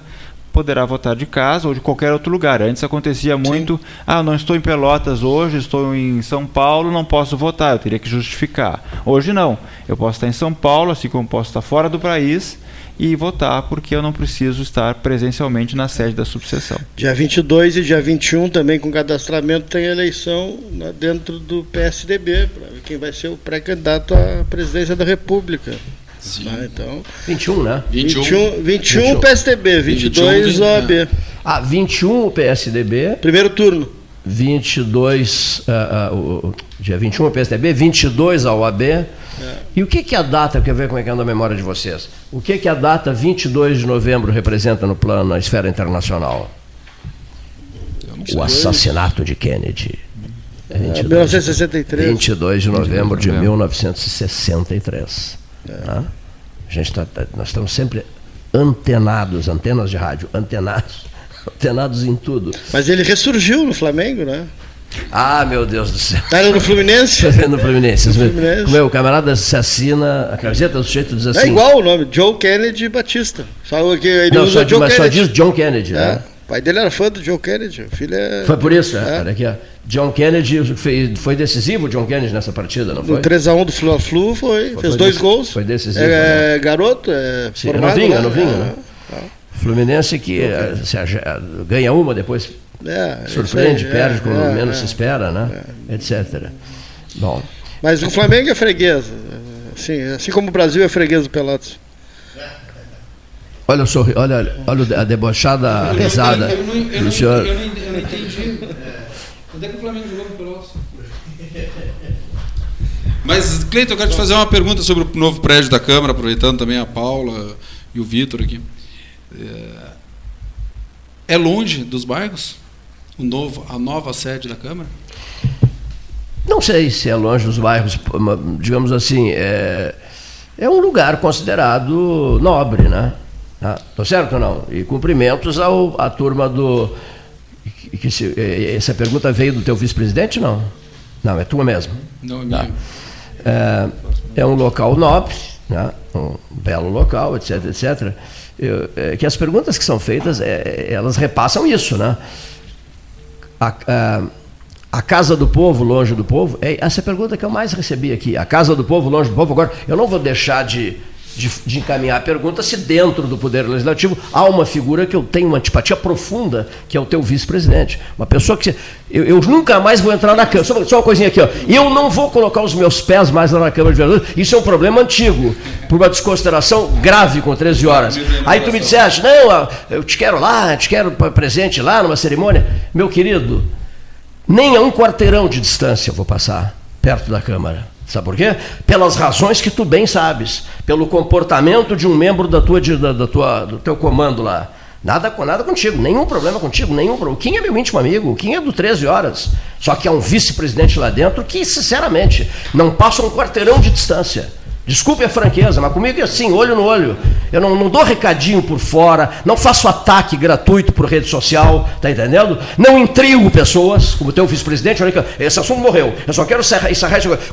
poderá votar de casa ou de qualquer outro lugar. Antes acontecia muito, Sim. ah, não estou em Pelotas hoje, estou em São Paulo, não posso votar, eu teria que justificar. Hoje não, eu posso estar em São Paulo, assim como posso estar fora do país e votar, porque eu não preciso estar presencialmente na sede da subseção. Dia 22 e dia 21 também com cadastramento tem eleição né, dentro do PSDB, para quem vai ser o pré-candidato à presidência da República. Sim. Ah, então, 21, né? 21, 21, 21, 21. PSDB, 22 21, OAB. Ah, 21 o PSDB. Primeiro turno. 22, uh, uh, o, dia 21 o PSDB, 22 a OAB. É. E o que, que a data, quer ver como é que anda a memória de vocês? O que, que a data 22 de novembro representa no plano, na esfera internacional? O assassinato de Kennedy. É, 22, 1963. 22 de novembro de 1963. É. Gente tá, tá, nós estamos sempre antenados, antenas de rádio, antenados, antenados em tudo. Mas ele ressurgiu no Flamengo, né? Ah, meu Deus do céu. Tá no Fluminense? no Fluminense. No Fluminense. É, o camarada se assina, a camiseta do sujeito diz é assim. É igual o nome, Joe Kennedy Batista. Só que ele Não, usa só, Joe mas Kennedy. só diz John Kennedy, é. né? O pai dele era fã do Joe Kennedy. O filho é... Foi por isso, é. Olha aqui, ó. John Kennedy foi, foi decisivo, John Kennedy, nessa partida, não foi? No 3x1 do Flu-Flu foi, foi, fez foi dois gols. Foi decisivo. É, né? garoto, é Sim, formado, é novinho, é novinho, né? É, Fluminense que se, ganha uma, depois é, surpreende, aí, perde quando é, menos se espera, né? Etc. Bom. Mas o Flamengo é freguês. Assim, assim como o Brasil é freguês do Pelotas. Olha o olha, olha a debochada risada eu, eu, eu, do senhor. Eu não, eu não entendi. Onde é que o Flamengo jogou no Pelotas? Mas, Cleiton, eu quero te fazer uma pergunta sobre o novo prédio da Câmara, aproveitando também a Paula e o Vitor aqui. É, é longe dos bairros? O novo, a nova sede da Câmara? Não sei se é longe dos bairros, digamos assim, é, é um lugar considerado nobre, né? Tá certo ou não? E cumprimentos ao, à turma do. Que, que se, essa pergunta veio do teu vice-presidente, não? Não, é tua mesmo. Não, é tá. É, é, um local nobre, né? um belo local, etc, etc. Eu, é, que as perguntas que são feitas, é, elas repassam isso, né? A, a, a, casa do povo, longe do povo, é essa pergunta que eu mais recebi aqui. A casa do povo, longe do povo. Agora, eu não vou deixar de de, de, encaminhar a pergunta se dentro do Poder Legislativo há uma figura que eu tenho uma antipatia profunda, que é o teu vice-presidente. Uma pessoa que. Eu, eu, nunca mais vou entrar na Câmara. Só, só, uma coisinha aqui, ó. Eu não vou colocar os meus pés mais lá na Câmara de Vereadores. Isso é um problema antigo, por uma desconsideração grave com 13 horas. Aí tu me disseste, não, eu te quero lá, te quero presente lá numa cerimônia. Meu querido, nem a um quarteirão de distância eu vou passar perto da Câmara. Sabe por quê? Pelas razões que tu bem sabes, pelo comportamento de um membro da tua, da, da tua, do teu comando lá. Nada, nada contigo, nenhum problema contigo, nenhum problema. Kim é meu íntimo amigo, Kim é do 13 horas. Só que é um vice-presidente lá dentro que, sinceramente, não passa um quarteirão de distância. Desculpe a franqueza, mas comigo é assim, olho no olho. Eu não, não dou recadinho por fora, não faço ataque gratuito por rede social, tá entendendo? Não intrigo pessoas, como teu vice-presidente, esse assunto morreu. Eu só quero encerrar, isso.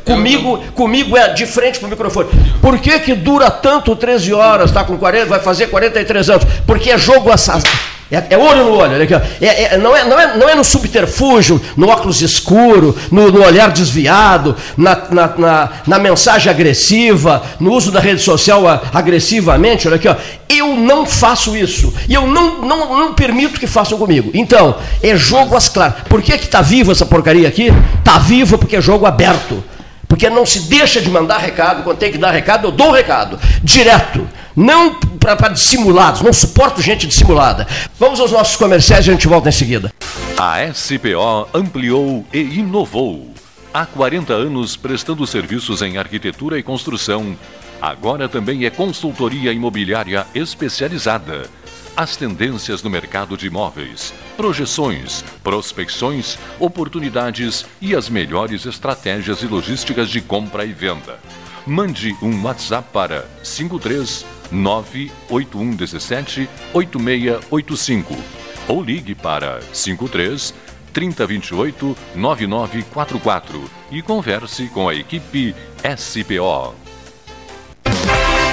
Comigo, comigo é de frente pro microfone. Por que que dura tanto 13 horas, tá com 40, vai fazer 43 anos? Porque é jogo assassino. É, é, olho no olho, olha aqui, é, é, não, é, não, é, não é no subterfúgio, no óculos escuro, no, no olhar desviado, na, na, na, na, mensagem agressiva, no uso da rede social agressivamente. Olha aqui, ó. eu não faço isso. E eu não, não, não permito que façam comigo. Então, é jogo às claras. Por que está vivo essa porcaria aqui? Está vivo porque é jogo aberto. Porque não se deixa de mandar recado, quando tem que dar recado, eu dou recado, direto não para dissimulados, não suporto gente dissimulada. Vamos aos nossos comerciais e a gente volta em seguida. A SPO ampliou e inovou. Há 40 anos prestando serviços em arquitetura e construção. Agora também é consultoria imobiliária especializada. As tendências no mercado de imóveis, projeções, prospecções, oportunidades e as melhores estratégias e logísticas de compra e venda. Mande um WhatsApp para 53 98117 8685 ou ligue para 53 3028 9944 e converse com a equipe SPO.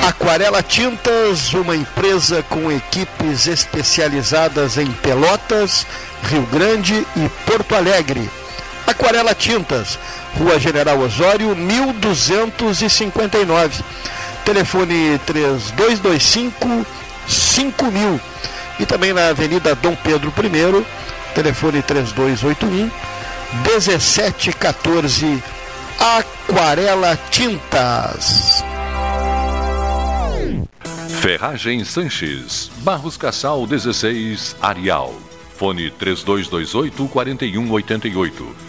Aquarela Tintas, uma empresa com equipes especializadas em Pelotas, Rio Grande e Porto Alegre. Aquarela Tintas, Rua General Osório, 1259 telefone 3225 5000 e também na Avenida Dom Pedro I, telefone 3281 1714 Aquarela Tintas. Ferragem Sanches, Barros Cassal 16, Arial. Fone 3228 4188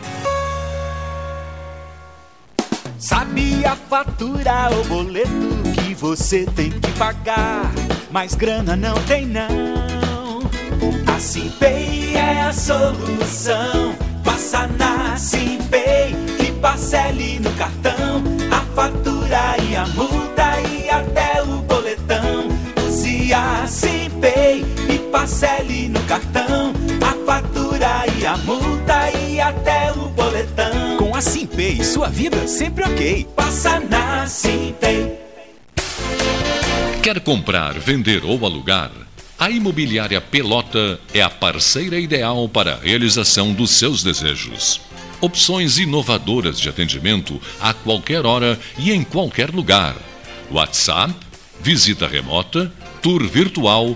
Sabe a fatura ou boleto que você tem que pagar, mas grana não tem não. A Simpay é a solução. Passa na Simpay e parcele no cartão a fatura e a multa e até o boletão. Use a Simpay e parcele no cartão a fatura e a multa e até o boletão. Com a Simpay, sua vida sempre ok. Passa na Simpay. Quer comprar, vender ou alugar? A Imobiliária Pelota é a parceira ideal para a realização dos seus desejos. Opções inovadoras de atendimento a qualquer hora e em qualquer lugar. WhatsApp, visita remota, tour virtual,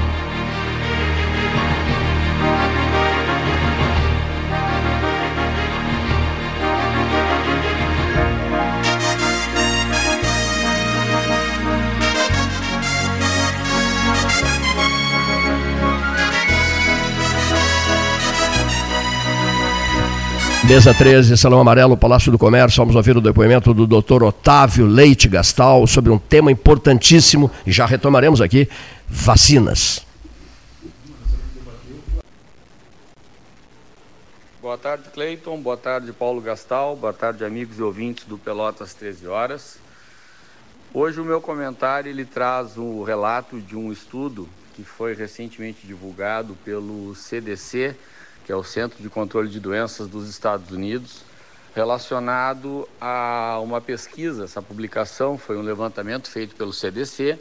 Mesa 13, Salão Amarelo, Palácio do Comércio. Vamos ouvir o depoimento do Dr. Otávio Leite Gastal sobre um tema importantíssimo e já retomaremos aqui: vacinas. Boa tarde, Cleiton. Boa tarde, Paulo Gastal. Boa tarde, amigos e ouvintes do Pelotas 13 Horas. Hoje o meu comentário ele traz o relato de um estudo que foi recentemente divulgado pelo CDC, que é o Centro de Controle de Doenças dos Estados Unidos, relacionado a uma pesquisa. Essa publicação foi um levantamento feito pelo CDC,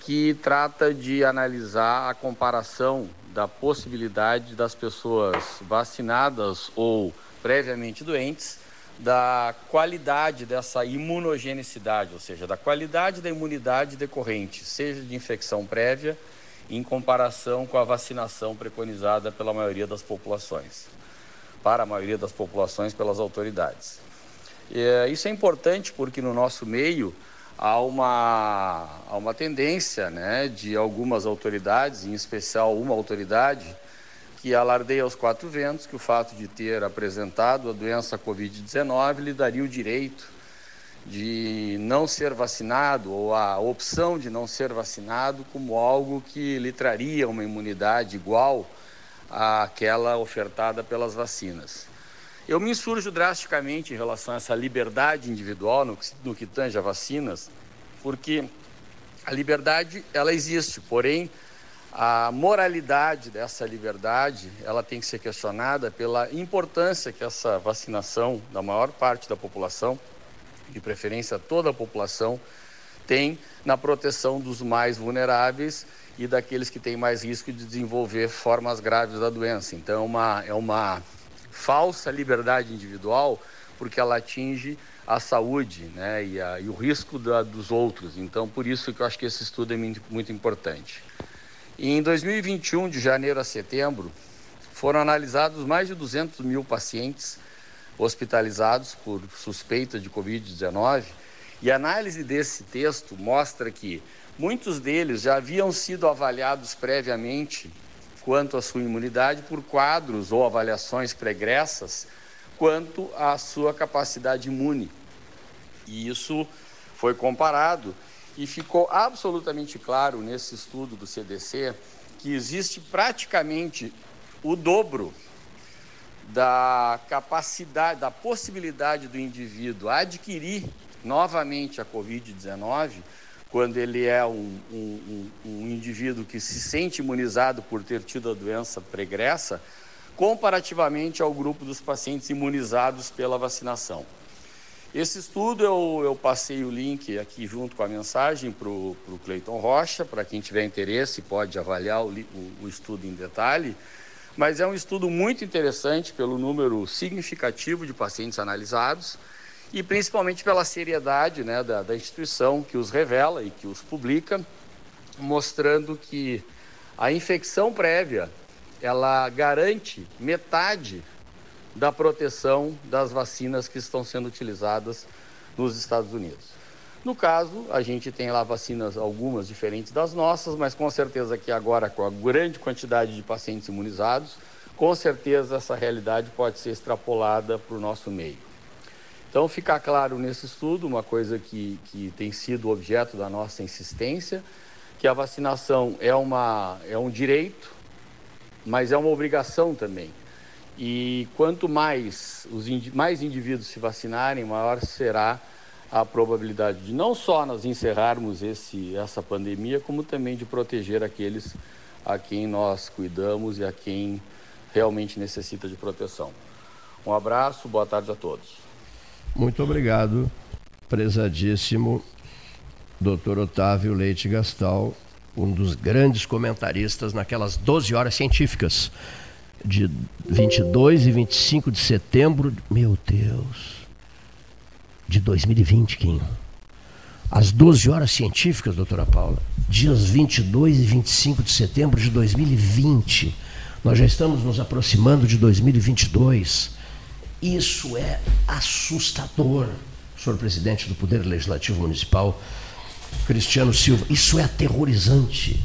que trata de analisar a comparação da possibilidade das pessoas vacinadas ou previamente doentes, da qualidade dessa imunogenicidade, ou seja, da qualidade da imunidade decorrente, seja de infecção prévia em comparação com a vacinação preconizada pela maioria das populações, para a maioria das populações pelas autoridades. E, isso é importante porque no nosso meio há uma, há uma tendência né, de algumas autoridades, em especial uma autoridade, que alardeia aos quatro ventos que o fato de ter apresentado a doença Covid-19 lhe daria o direito de não ser vacinado ou a opção de não ser vacinado como algo que lhe traria uma imunidade igual àquela ofertada pelas vacinas. Eu me insurjo drasticamente em relação a essa liberdade individual no que, no que tange a vacinas, porque a liberdade ela existe, porém a moralidade dessa liberdade ela tem que ser questionada pela importância que essa vacinação da maior parte da população de preferência toda a população, tem na proteção dos mais vulneráveis e daqueles que têm mais risco de desenvolver formas graves da doença. Então, é uma, é uma falsa liberdade individual, porque ela atinge a saúde né, e, a, e o risco da, dos outros. Então, por isso que eu acho que esse estudo é muito, importante. E em 2021, de janeiro a setembro, foram analisados mais de 200 mil pacientes hospitalizados por suspeita de Covid-19. E a análise desse texto mostra que muitos deles já haviam sido avaliados previamente quanto à sua imunidade por quadros ou avaliações pregressas quanto à sua capacidade imune. E isso foi comparado e ficou absolutamente claro nesse estudo do CDC que existe praticamente o dobro da capacidade, da possibilidade do indivíduo adquirir novamente a Covid-19, quando ele é um, um, um, indivíduo que se sente imunizado por ter tido a doença pregressa, comparativamente ao grupo dos pacientes imunizados pela vacinação. Esse estudo eu, eu passei o link aqui junto com a mensagem para o Cleiton Rocha, para quem tiver interesse pode avaliar o, o, o estudo em detalhe mas é um estudo muito interessante pelo número significativo de pacientes analisados e principalmente pela seriedade né, da, da instituição que os revela e que os publica, mostrando que a infecção prévia ela garante metade da proteção das vacinas que estão sendo utilizadas nos Estados Unidos. No caso, a gente tem lá vacinas, algumas diferentes das nossas, mas com certeza que agora, com a grande quantidade de pacientes imunizados, com certeza essa realidade pode ser extrapolada para o nosso meio. Então, ficar claro nesse estudo, uma coisa que, que tem sido objeto da nossa insistência, que a vacinação é, uma, é um direito, mas é uma obrigação também. E quanto mais os mais indivíduos se vacinarem, maior será a probabilidade de não só nós encerrarmos esse, essa pandemia, como também de proteger aqueles a quem nós cuidamos e a quem realmente necessita de proteção. Um abraço, boa tarde a todos. Muito obrigado, prezadíssimo Dr. Otávio Leite Gastal, um dos grandes comentaristas naquelas 12 horas científicas de 22 e 25 de setembro. Meu Deus de 2020, Kim. Às 12 horas científicas, doutora Paula, dias 22 e 25 de setembro de 2020. Nós já estamos nos aproximando de 2022. Isso é assustador, senhor presidente do Poder Legislativo Municipal, Cristiano Silva. Isso é aterrorizante.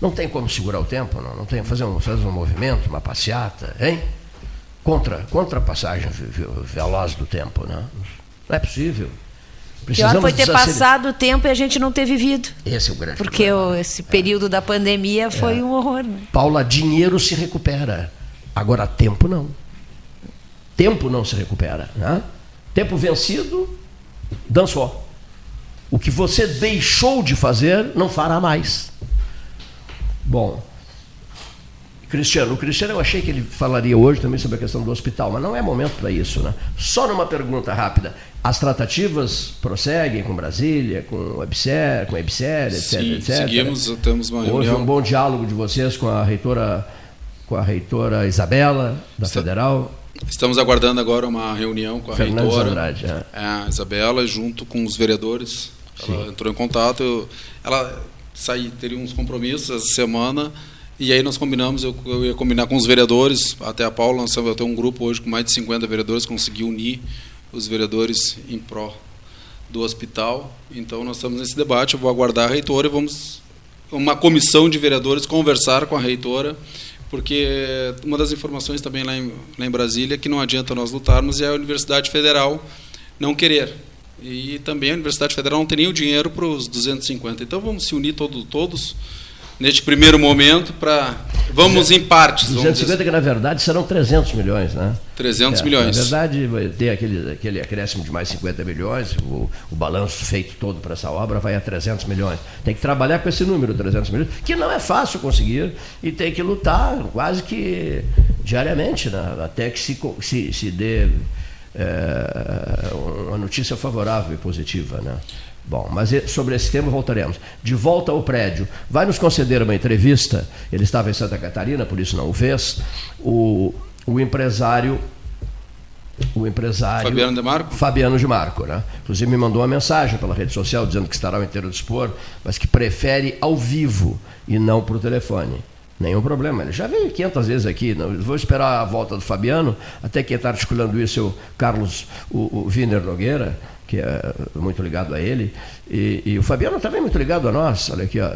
Não tem como segurar o tempo, não? Não tem fazer um, fazer um movimento, uma passeata, hein? Contra, contra a passagem veloz do tempo, né? Não é possível. Pior foi ter passado o tempo e a gente não ter vivido. Esse é o grande Porque o, esse período é. da pandemia foi é. um horror. Né? Paula, dinheiro se recupera. Agora, tempo não. Tempo não se recupera. Né? Tempo vencido, dançou. O que você deixou de fazer, não fará mais. Bom, Cristiano. O Cristiano eu achei que ele falaria hoje também sobre a questão do hospital, mas não é momento para isso, né? Só numa pergunta rápida. As tratativas prosseguem com Brasília, com o EBSER, com a EBSER, etc, Sim, etc. Seguimos, temos uma Houve reunião. um bom diálogo de vocês com a reitora, com a reitora Isabela da Está, Federal. Estamos aguardando agora uma reunião com a Fernandes reitora. Andrade, é. é. a Isabela, junto com os vereadores. Ela Sim. entrou em contato. Ela saí, teria uns compromissos essa semana e aí nós combinamos, eu, eu, ia combinar com os vereadores, até a Paula, nós temos um grupo hoje com mais de 50 vereadores, conseguir unir os vereadores em pró do hospital. Então nós estamos nesse debate. Eu vou aguardar a reitora e vamos uma comissão de vereadores conversar com a reitora, porque uma das informações também lá em, lá em Brasília é que não adianta nós lutarmos é a Universidade Federal não querer. E também a Universidade Federal não tem nem o dinheiro para os 250. Então vamos se unir todo, todos neste primeiro momento para vamos em partes. 250 assim. que na verdade serão 300 milhões, né? 300 é, milhões. Na verdade, vai ter aquele, aquele acréscimo de mais 50 milhões, o, o balanço feito todo para essa obra vai a 300 milhões. Tem que trabalhar com esse número, 300 milhões, que não é fácil conseguir e tem que lutar quase que diariamente, né? até que se, se, se dê é, uma notícia favorável e positiva, né? Bom, mas sobre esse tema voltaremos. De volta ao prédio, vai nos conceder uma entrevista, ele estava em Santa Catarina, por isso não o fez, o, o empresário o empresário Fabiano de Marco? Fabiano de Marco, né? Inclusive me mandou uma mensagem pela rede social dizendo que estará ao inteiro dispor, mas que prefere ao vivo e não por telefone. Nenhum problema. Ele já veio 500 vezes aqui. Não, vou esperar a volta do Fabiano, até quem está articulando isso é o Carlos o, o Wiener Nogueira, que é muito ligado a ele, e, e, o Fabiano também é muito ligado a nós, olha aqui, ó.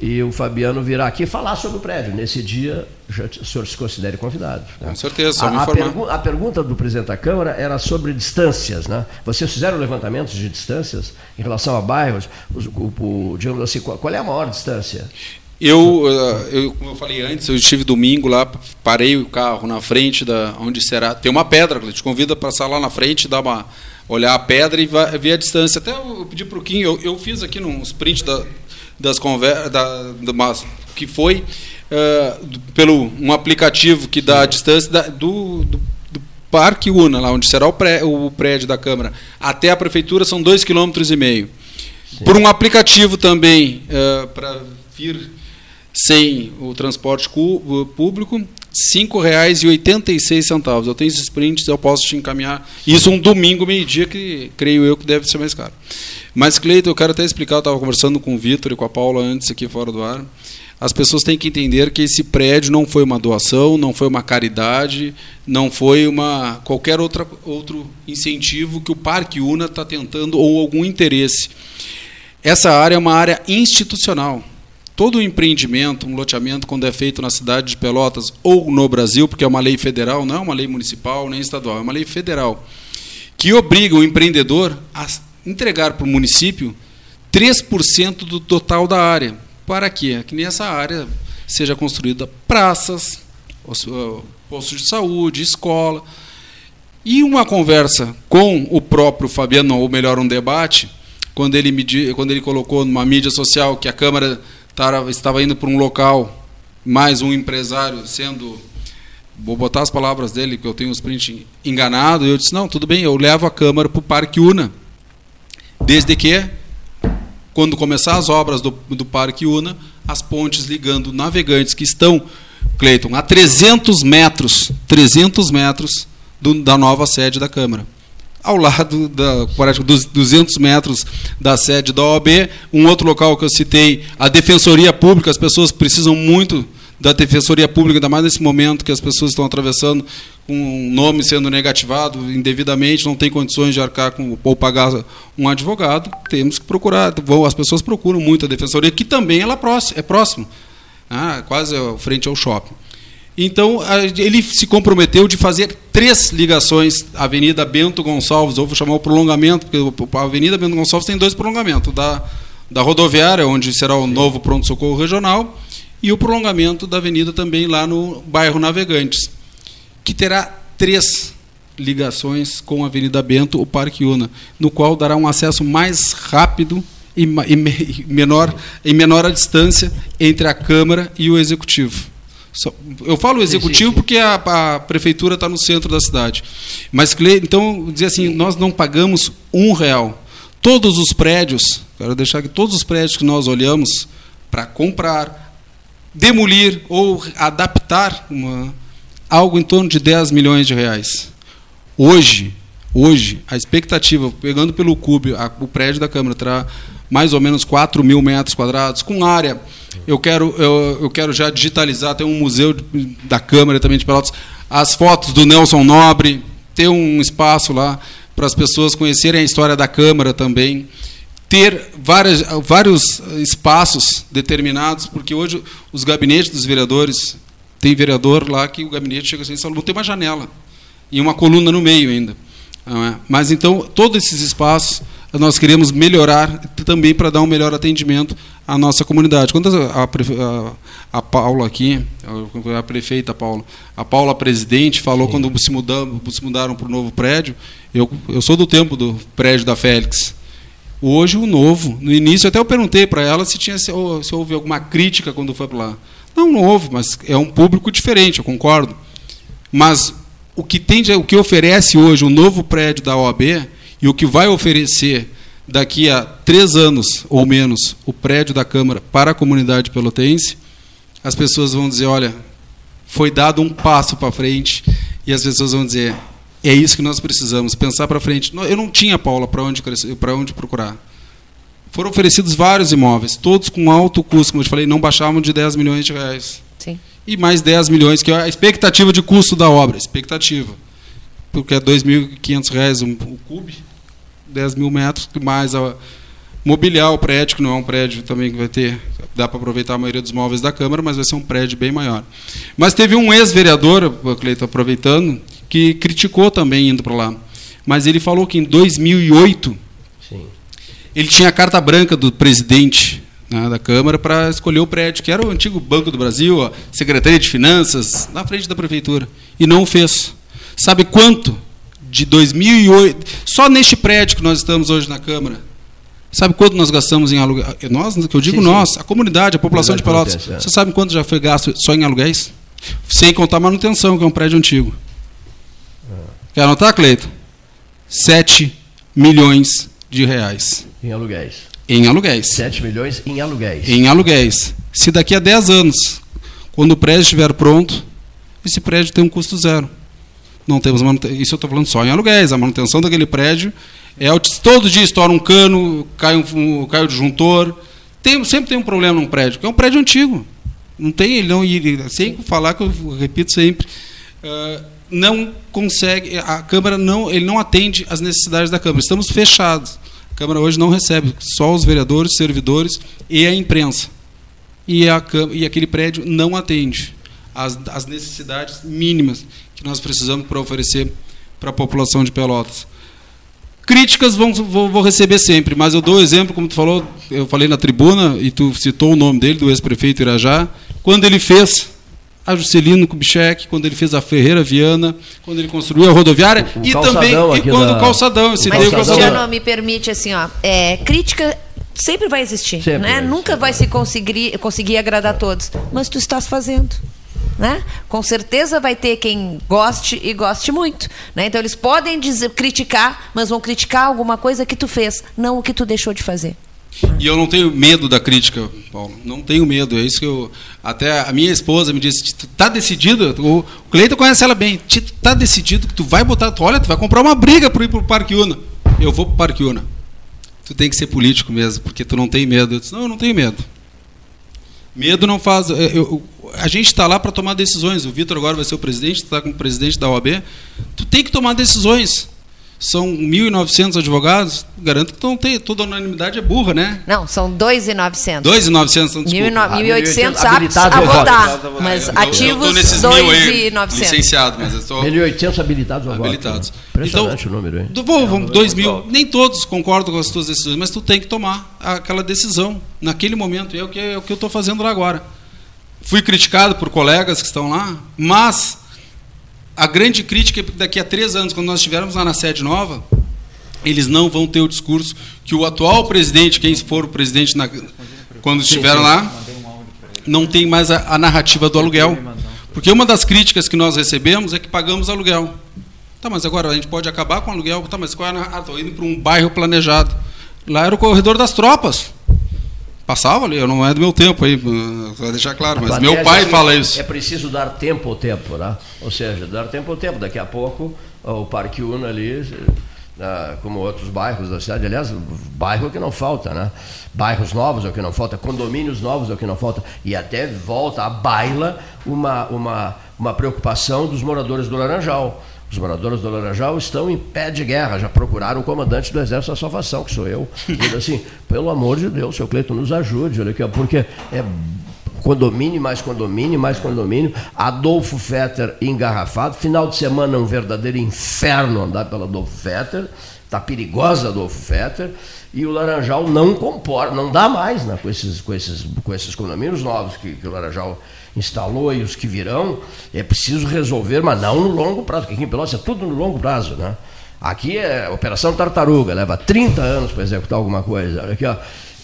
E o Fabiano virá aqui falar sobre o prédio. Nesse dia, já, o senhor se considere convidado. Né? Com certeza, só a, me a, pergu a, pergunta do presidente da Câmara era sobre distâncias. Né? Vocês fizeram levantamentos de distâncias em relação a bairros? O, o, digamos assim, qual, qual é a maior distância? Eu, eh, eu, como eu falei antes, eu estive domingo lá, parei o carro na frente da onde será. Tem uma pedra, te convida a passar lá na frente, dar uma olhar a pedra e ver a distância. Até eu pedi para o Kim, eu, eu fiz aqui num sprint da, das conversas, da, que foi uh, pelo um aplicativo que dá a distância da, do, do, do, Parque Una, lá onde será o, pré, o prédio da Câmara, até a prefeitura são dois km meio. Por um aplicativo também uh, para vir sem o transporte público, R$ 5,86. Eu tenho esses prints, eu posso te encaminhar. Isso um domingo, meio-dia, que creio eu que deve ser mais caro. Mas, Cleiton, eu quero até explicar, eu estava conversando com o Vitor e com a Paula antes aqui fora do ar. As pessoas têm que entender que esse prédio não foi uma doação, não foi uma caridade, não foi uma qualquer outra, outro incentivo que o Parque Una está tentando ou algum interesse. Essa área é uma área institucional todo o empreendimento, um loteamento, quando é feito na cidade de Pelotas ou no Brasil, porque é uma lei federal, não é uma lei municipal nem estadual, é uma lei federal, que obriga o empreendedor a entregar para o município 3% do total da área. Para quê? Que nessa área seja construída praças, postos de saúde, escola. E uma conversa com o próprio Fabiano, ou melhor, um debate, quando ele, me, quando ele colocou numa mídia social que a Câmara estava indo para um local, mais um empresário sendo, vou botar as palavras dele, que eu tenho os prints enganado, e eu disse, não, tudo bem, eu levo a Câmara para o Parque Una, desde que, quando começar as obras do, do Parque Una, as pontes ligando navegantes que estão, Cleiton, a 300 metros, 300 metros do, da nova sede da Câmara ao lado da dos 200 metros da sede da OAB. Um outro local que eu citei, a Defensoria Pública, as pessoas precisam muito da Defensoria Pública, ainda mais nesse momento que as pessoas estão atravessando com um nome sendo negativado indevidamente, não tem condições de arcar com, ou pagar um advogado, temos que procurar, as pessoas procuram muito a Defensoria, que também ela é próximo, ah, quase frente ao shopping. Então, ele se comprometeu de fazer três ligações, Avenida Bento Gonçalves, ou vou chamar o prolongamento, porque a Avenida Bento Gonçalves tem dois prolongamentos, da, da rodoviária, onde será o novo pronto-socorro regional, e o prolongamento da avenida também lá no bairro Navegantes, que terá três ligações com a Avenida Bento, o Parque Una, no qual dará um acesso mais rápido e, e menor, em menor a distância entre a Câmara e o Executivo. Eu falo executivo sim, sim. porque a, a prefeitura está no centro da cidade. Mas, então, dizer assim, nós não pagamos um real. Todos os prédios, quero deixar que todos os prédios que nós olhamos para comprar, demolir ou adaptar uma, algo em torno de 10 milhões de reais. Hoje, hoje, a expectativa, pegando pelo CUB, a, o prédio da Câmara terá mais ou menos 4 mil metros quadrados, com área. Eu quero, eu, eu quero já digitalizar, tem um museu da Câmara também de Pelotas, as fotos do Nelson Nobre, ter um espaço lá para as pessoas conhecerem a história da Câmara também, ter várias, vários espaços determinados, porque hoje os gabinetes dos vereadores, tem vereador lá que o gabinete chega assim, não tem uma janela, e uma coluna no meio ainda. É? Mas então, todos esses espaços nós queremos melhorar também para dar um melhor atendimento à nossa comunidade. Quando a, a, a Paula aqui, a prefeita Paula, a Paula presidente falou Sim. quando se, mudam, se mudaram para o novo prédio, eu, eu sou do tempo do prédio da Félix. Hoje o novo, no início até eu perguntei para ela se tinha se, se houve alguma crítica quando foi para lá. Não, não houve, mas é um público diferente, eu concordo. Mas o que tem, o que oferece hoje o novo prédio da OAB e o que vai oferecer daqui a três anos ou menos o prédio da Câmara para a comunidade pelotense, as pessoas vão dizer, olha, foi dado um passo para frente e as pessoas vão dizer, é isso que nós precisamos, pensar para frente. Eu não tinha, Paula, para onde, para onde procurar. Foram oferecidos vários imóveis, todos com alto custo, como eu te falei, não baixavam de 10 milhões de reais. Sim. E mais 10 milhões, que é a expectativa de custo da obra, expectativa. Porque é R$ 2.500 um, o cube, 10 mil metros, mais a, mobiliar o prédio, que não é um prédio também que vai ter, dá para aproveitar a maioria dos móveis da Câmara, mas vai ser um prédio bem maior. Mas teve um ex-vereador, Cleiton, aproveitando, que criticou também indo para lá. Mas ele falou que em 2008 Sim. ele tinha a carta branca do presidente né, da Câmara para escolher o prédio, que era o antigo Banco do Brasil, a Secretaria de Finanças, na frente da Prefeitura. E não o fez. Sabe quanto de 2008, só neste prédio que nós estamos hoje na Câmara, sabe quanto nós gastamos em aluguel? Nós, que eu digo sim, nós, sim. a comunidade, a população de Pelotas. É. Você sabe quanto já foi gasto só em aluguéis? Sem contar manutenção, que é um prédio antigo. É. Quer anotar, Cleito? 7 milhões de reais. Em aluguéis. Em aluguéis. 7 milhões em aluguéis. Em aluguéis. Se daqui a 10 anos, quando o prédio estiver pronto, esse prédio tem um custo zero. Não temos manutenção. Isso eu estou falando só em aluguéis. A manutenção daquele prédio é todo dia estoura um cano, cai um, cai o disjuntor. Tem, sempre tem um problema num prédio, que é um prédio antigo. Não tem, ele não sem falar que eu repito sempre, uh, não consegue, a Câmara não, ele não atende às necessidades da Câmara. Estamos fechados. A Câmara hoje não recebe, só os vereadores, servidores e a imprensa. E, a, e aquele prédio não atende às, necessidades mínimas que nós precisamos para oferecer para a população de Pelotas. Críticas vão, vou, vou, receber sempre, mas eu dou exemplo, como tu falou, eu falei na tribuna, e tu citou o nome dele, do ex-prefeito Irajá, quando ele fez a Juscelino Kubitschek, quando ele fez a Ferreira Viana, quando ele construiu a rodoviária, o, o e também e quando da... o calçadão, esse Mas, Cristiano, me permite assim, ó, é, crítica sempre vai existir, sempre né? Vai, Nunca vai se conseguir, conseguir agradar todos, mas tu estás fazendo né? Com certeza vai ter quem goste e goste muito, né? Então eles podem dizer, criticar, mas vão criticar alguma coisa que tu fez, não o que tu deixou de fazer. E eu não tenho medo da crítica, Paulo. Não tenho medo. É isso que eu. Até a minha esposa me disse: tá decidido? O Cleiton conhece ela bem. Tá decidido que tu vai botar. Tu, olha, tu vai comprar uma briga para ir para o Parque Una. Eu vou para o Parque Una. Tu tem que ser político mesmo, porque tu não tem medo. Eu disse: não, eu não tenho medo. Medo não faz. Eu, a gente está lá para tomar decisões. O Vitor agora vai ser o presidente, está como presidente da OAB. Tu tem que tomar decisões. São 1.900 advogados, garanto que não tem, toda unanimidade é burra, né? Não, são 2.900. 2.900, então, desculpa. 1.800 aptos a votar, mas eu, ativos 2.900. Licenciado, mas eu 1.800 habilitados a Habilitados. Impressionante então, o número, hein? Vou, vamos, 2.000, nem todos concordam com as tuas decisões, mas tu tem que tomar aquela decisão naquele momento, e é o que, é o que eu estou fazendo lá agora. Fui criticado por colegas que estão lá, mas a grande crítica é que daqui a três anos, quando nós estivermos lá na sede nova, eles não vão ter o discurso que o atual presidente, quem for o presidente na, quando estiver lá, não tem mais a, a, narrativa do aluguel. Porque uma das críticas que nós recebemos é que pagamos aluguel. Tá, mas agora a gente pode acabar com o aluguel. Tá, mas qual é a Ah, estou indo para um bairro planejado. Lá era o corredor das tropas. Passava ali, não é do meu tempo aí, para deixar claro, mas meu pai fala isso. É preciso dar tempo ao tempo, né? Ou seja, dar tempo ao tempo. Daqui a pouco o Parque Una ali, como outros bairros da cidade, aliás, bairro é que não falta, né? Bairros novos é o que não falta, condomínios novos é o que não falta. E até volta à baila uma, uma, uma preocupação dos moradores do Laranjal Os moradores do Laranjal estão em pé de guerra, já procuraram o comandante do Exército da Salvação, que sou eu. Diz assim, pelo amor de Deus, seu Cleiton, nos ajude, olha aqui, porque é condomínio, mais condomínio, mais condomínio. Adolfo Fetter engarrafado. Final de semana um verdadeiro inferno andar pela Adolfo Fetter. Está perigosa Adolfo Fetter. E o Laranjal não comporta, não dá mais né, com, esses, com, esses, com esses condomínios novos que, que o Laranjal instalou e os que virão. É preciso resolver, mas não no longo prazo, porque aqui em Pelotas é tudo no longo prazo. Né? Aqui é Operação Tartaruga, leva 30 anos para executar alguma coisa. Olha aqui, ó.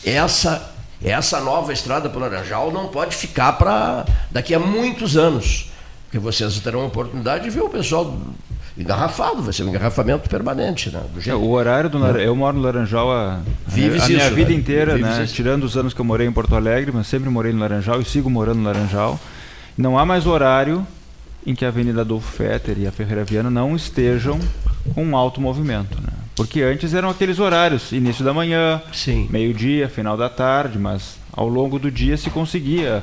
Essa essa nova estrada para o Laranjal não pode ficar para daqui a muitos anos, porque vocês terão a oportunidade de ver o pessoal engarrafado, vai ser um engarrafamento permanente. Né, é, o horário do Laranjal, eu moro no Laranjal a, a minha isso, vida né? inteira, né, tirando os anos que eu morei em Porto Alegre, mas sempre morei no Laranjal e sigo morando no Laranjal. Não há mais horário em que a Avenida Adolfo Fetter e a Ferreira Viana não estejam com um alto movimento. Né? Porque antes eram aqueles horários, início da manhã, meio-dia, final da tarde, mas ao longo do dia se conseguia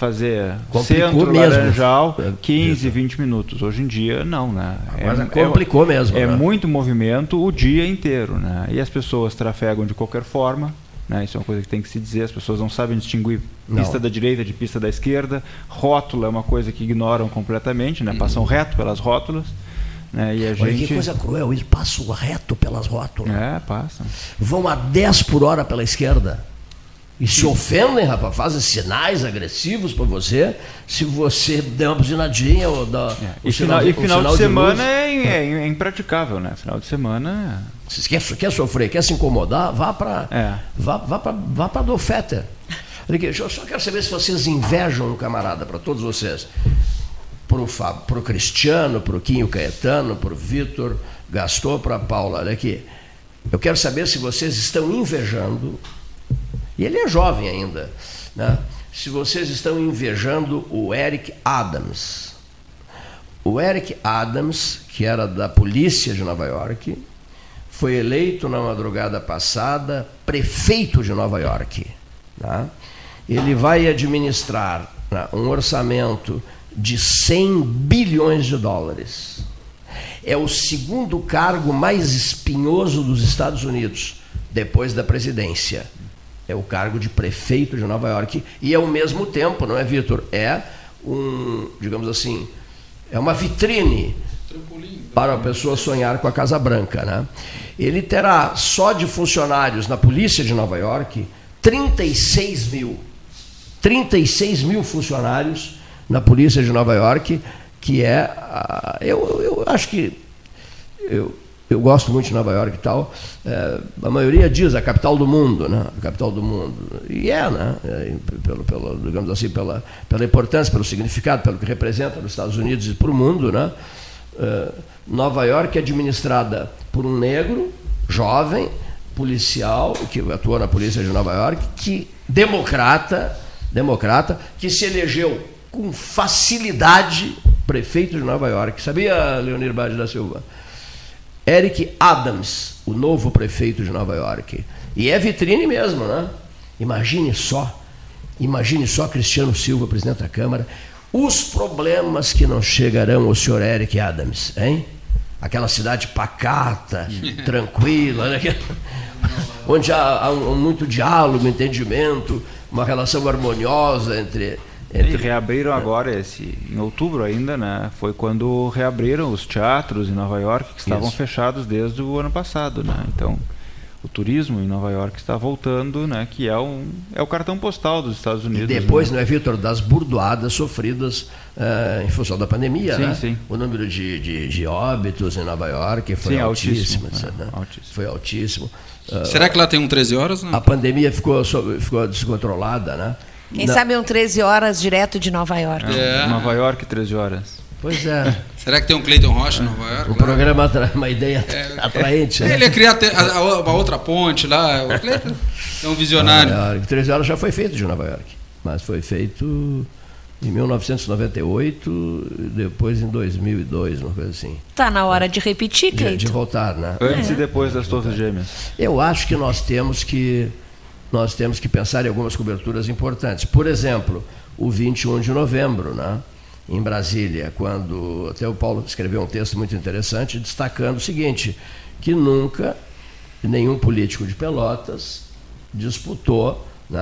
fazer complicou centro, mesmo. laranjal, 15, 20 minutos. Hoje em dia, não, né? É, complicou mesmo. É né? muito movimento o dia inteiro, né? E as pessoas trafegam de qualquer forma, né? Isso é uma coisa que tem que se dizer. As pessoas não sabem distinguir pista Não. da direita de pista da esquerda. Rótula é uma coisa que ignoram completamente, né? Passam reto pelas rótulas. Né? E a Olha gente... que coisa cruel, eles passam reto pelas rótulas. É, passam. Vão a 10 por hora pela esquerda. E se ofendem, rapaz, fazem sinais agressivos para você, se você der uma buzinadinha ou dá E o final, e o final sinal de semana luz. é, é- é impraticável, né? Final de semana. Se quer, quer sofrer, quer se incomodar, vá para É. vá, vá para vá do Fetter. Olha aqui, Eu só quero saber se vocês invejam um camarada, para todos vocês. Pro, Cristiano, pro Quinho Caetano, pro Vitor, gastou para Paula. Olha aqui. Eu quero saber se vocês estão invejando, e ele é jovem ainda, né? se vocês estão invejando o Eric Adams. O Eric Adams, que era da polícia de Nova York, foi eleito na madrugada passada prefeito de Nova York. tá? Ele vai administrar né, um orçamento de 100 bilhões de dólares. É o segundo cargo mais espinhoso dos Estados Unidos, depois da presidência. É o cargo de prefeito de Nova York. E ao mesmo tempo, não é, Vitor? É um, digamos assim, é uma vitrine para a pessoa sonhar com a Casa Branca. Né? Ele terá só de funcionários na polícia de Nova York 36 mil. 36 mil funcionários na polícia de Nova York, que é. Eu, eu acho que. Eu, eu gosto muito de Nova York e tal. é, a maioria diz a capital do mundo, né? A capital do mundo. E é, né? É, pelo, pelo, digamos assim, pela, pela importância, pelo significado, pelo que representa nos Estados Unidos e para o mundo, né? É, Nova York é administrada por um negro, jovem, policial, que atuou na polícia de Nova York, que democrata, democrata, que se elegeu com facilidade prefeito de Nova York. Sabia, Leonir Bade da Silva? Eric Adams, o novo prefeito de Nova York. E é vitrine mesmo, né? Imagine só, imagine só Cristiano Silva, presidente da Câmara, os problemas que não chegarão ao senhor Eric Adams, hein? Aquela cidade pacata, tranquila, né? onde há, há um- muito diálogo, entendimento, uma relação harmoniosa entre. E entre reabriram agora esse em outubro ainda, né? Foi quando reabriram os teatros em Nova York que estavam Isso. fechados desde o ano passado, né? Então, o turismo em Nova York está voltando, né? Que é um é o cartão postal dos Estados E Unidos. depois, né? não é, Vitor, das burdoadas sofridas eh, em função da pandemia, Sim, né? sim. O número de, de, de óbitos em Nova York foi Sim, altíssimo. altíssimo, né? é, altíssimo. Foi altíssimo. Ah, Será que lá tem um 13 horas? Não? A pandemia ficou, ficou descontrolada, né? Quem Na- sabe um 13 horas direto de Nova York. É. Nova York, 13 horas. Pois é. Será que tem um Cleiton Rocha em Nova York? O programa atra- uma ideia atraente. né? Ele ia criar te- a- a- uma outra ponte lá. O Cleiton é um visionário. Nova York. 13 horas já foi feito de Nova York, mas foi feito em 1998, depois em 2002, uma coisa assim. Tá na hora de repetir, De, de Cleiton. voltar, né? Antes e depois das Torres Gêmeas. Eu acho que nós temos que nós temos que pensar em algumas coberturas importantes. Por exemplo, o 21 de novembro, né? em Brasília, quando até o Paulo escreveu um texto muito interessante destacando o seguinte, que nunca nenhum político de Pelotas disputou né,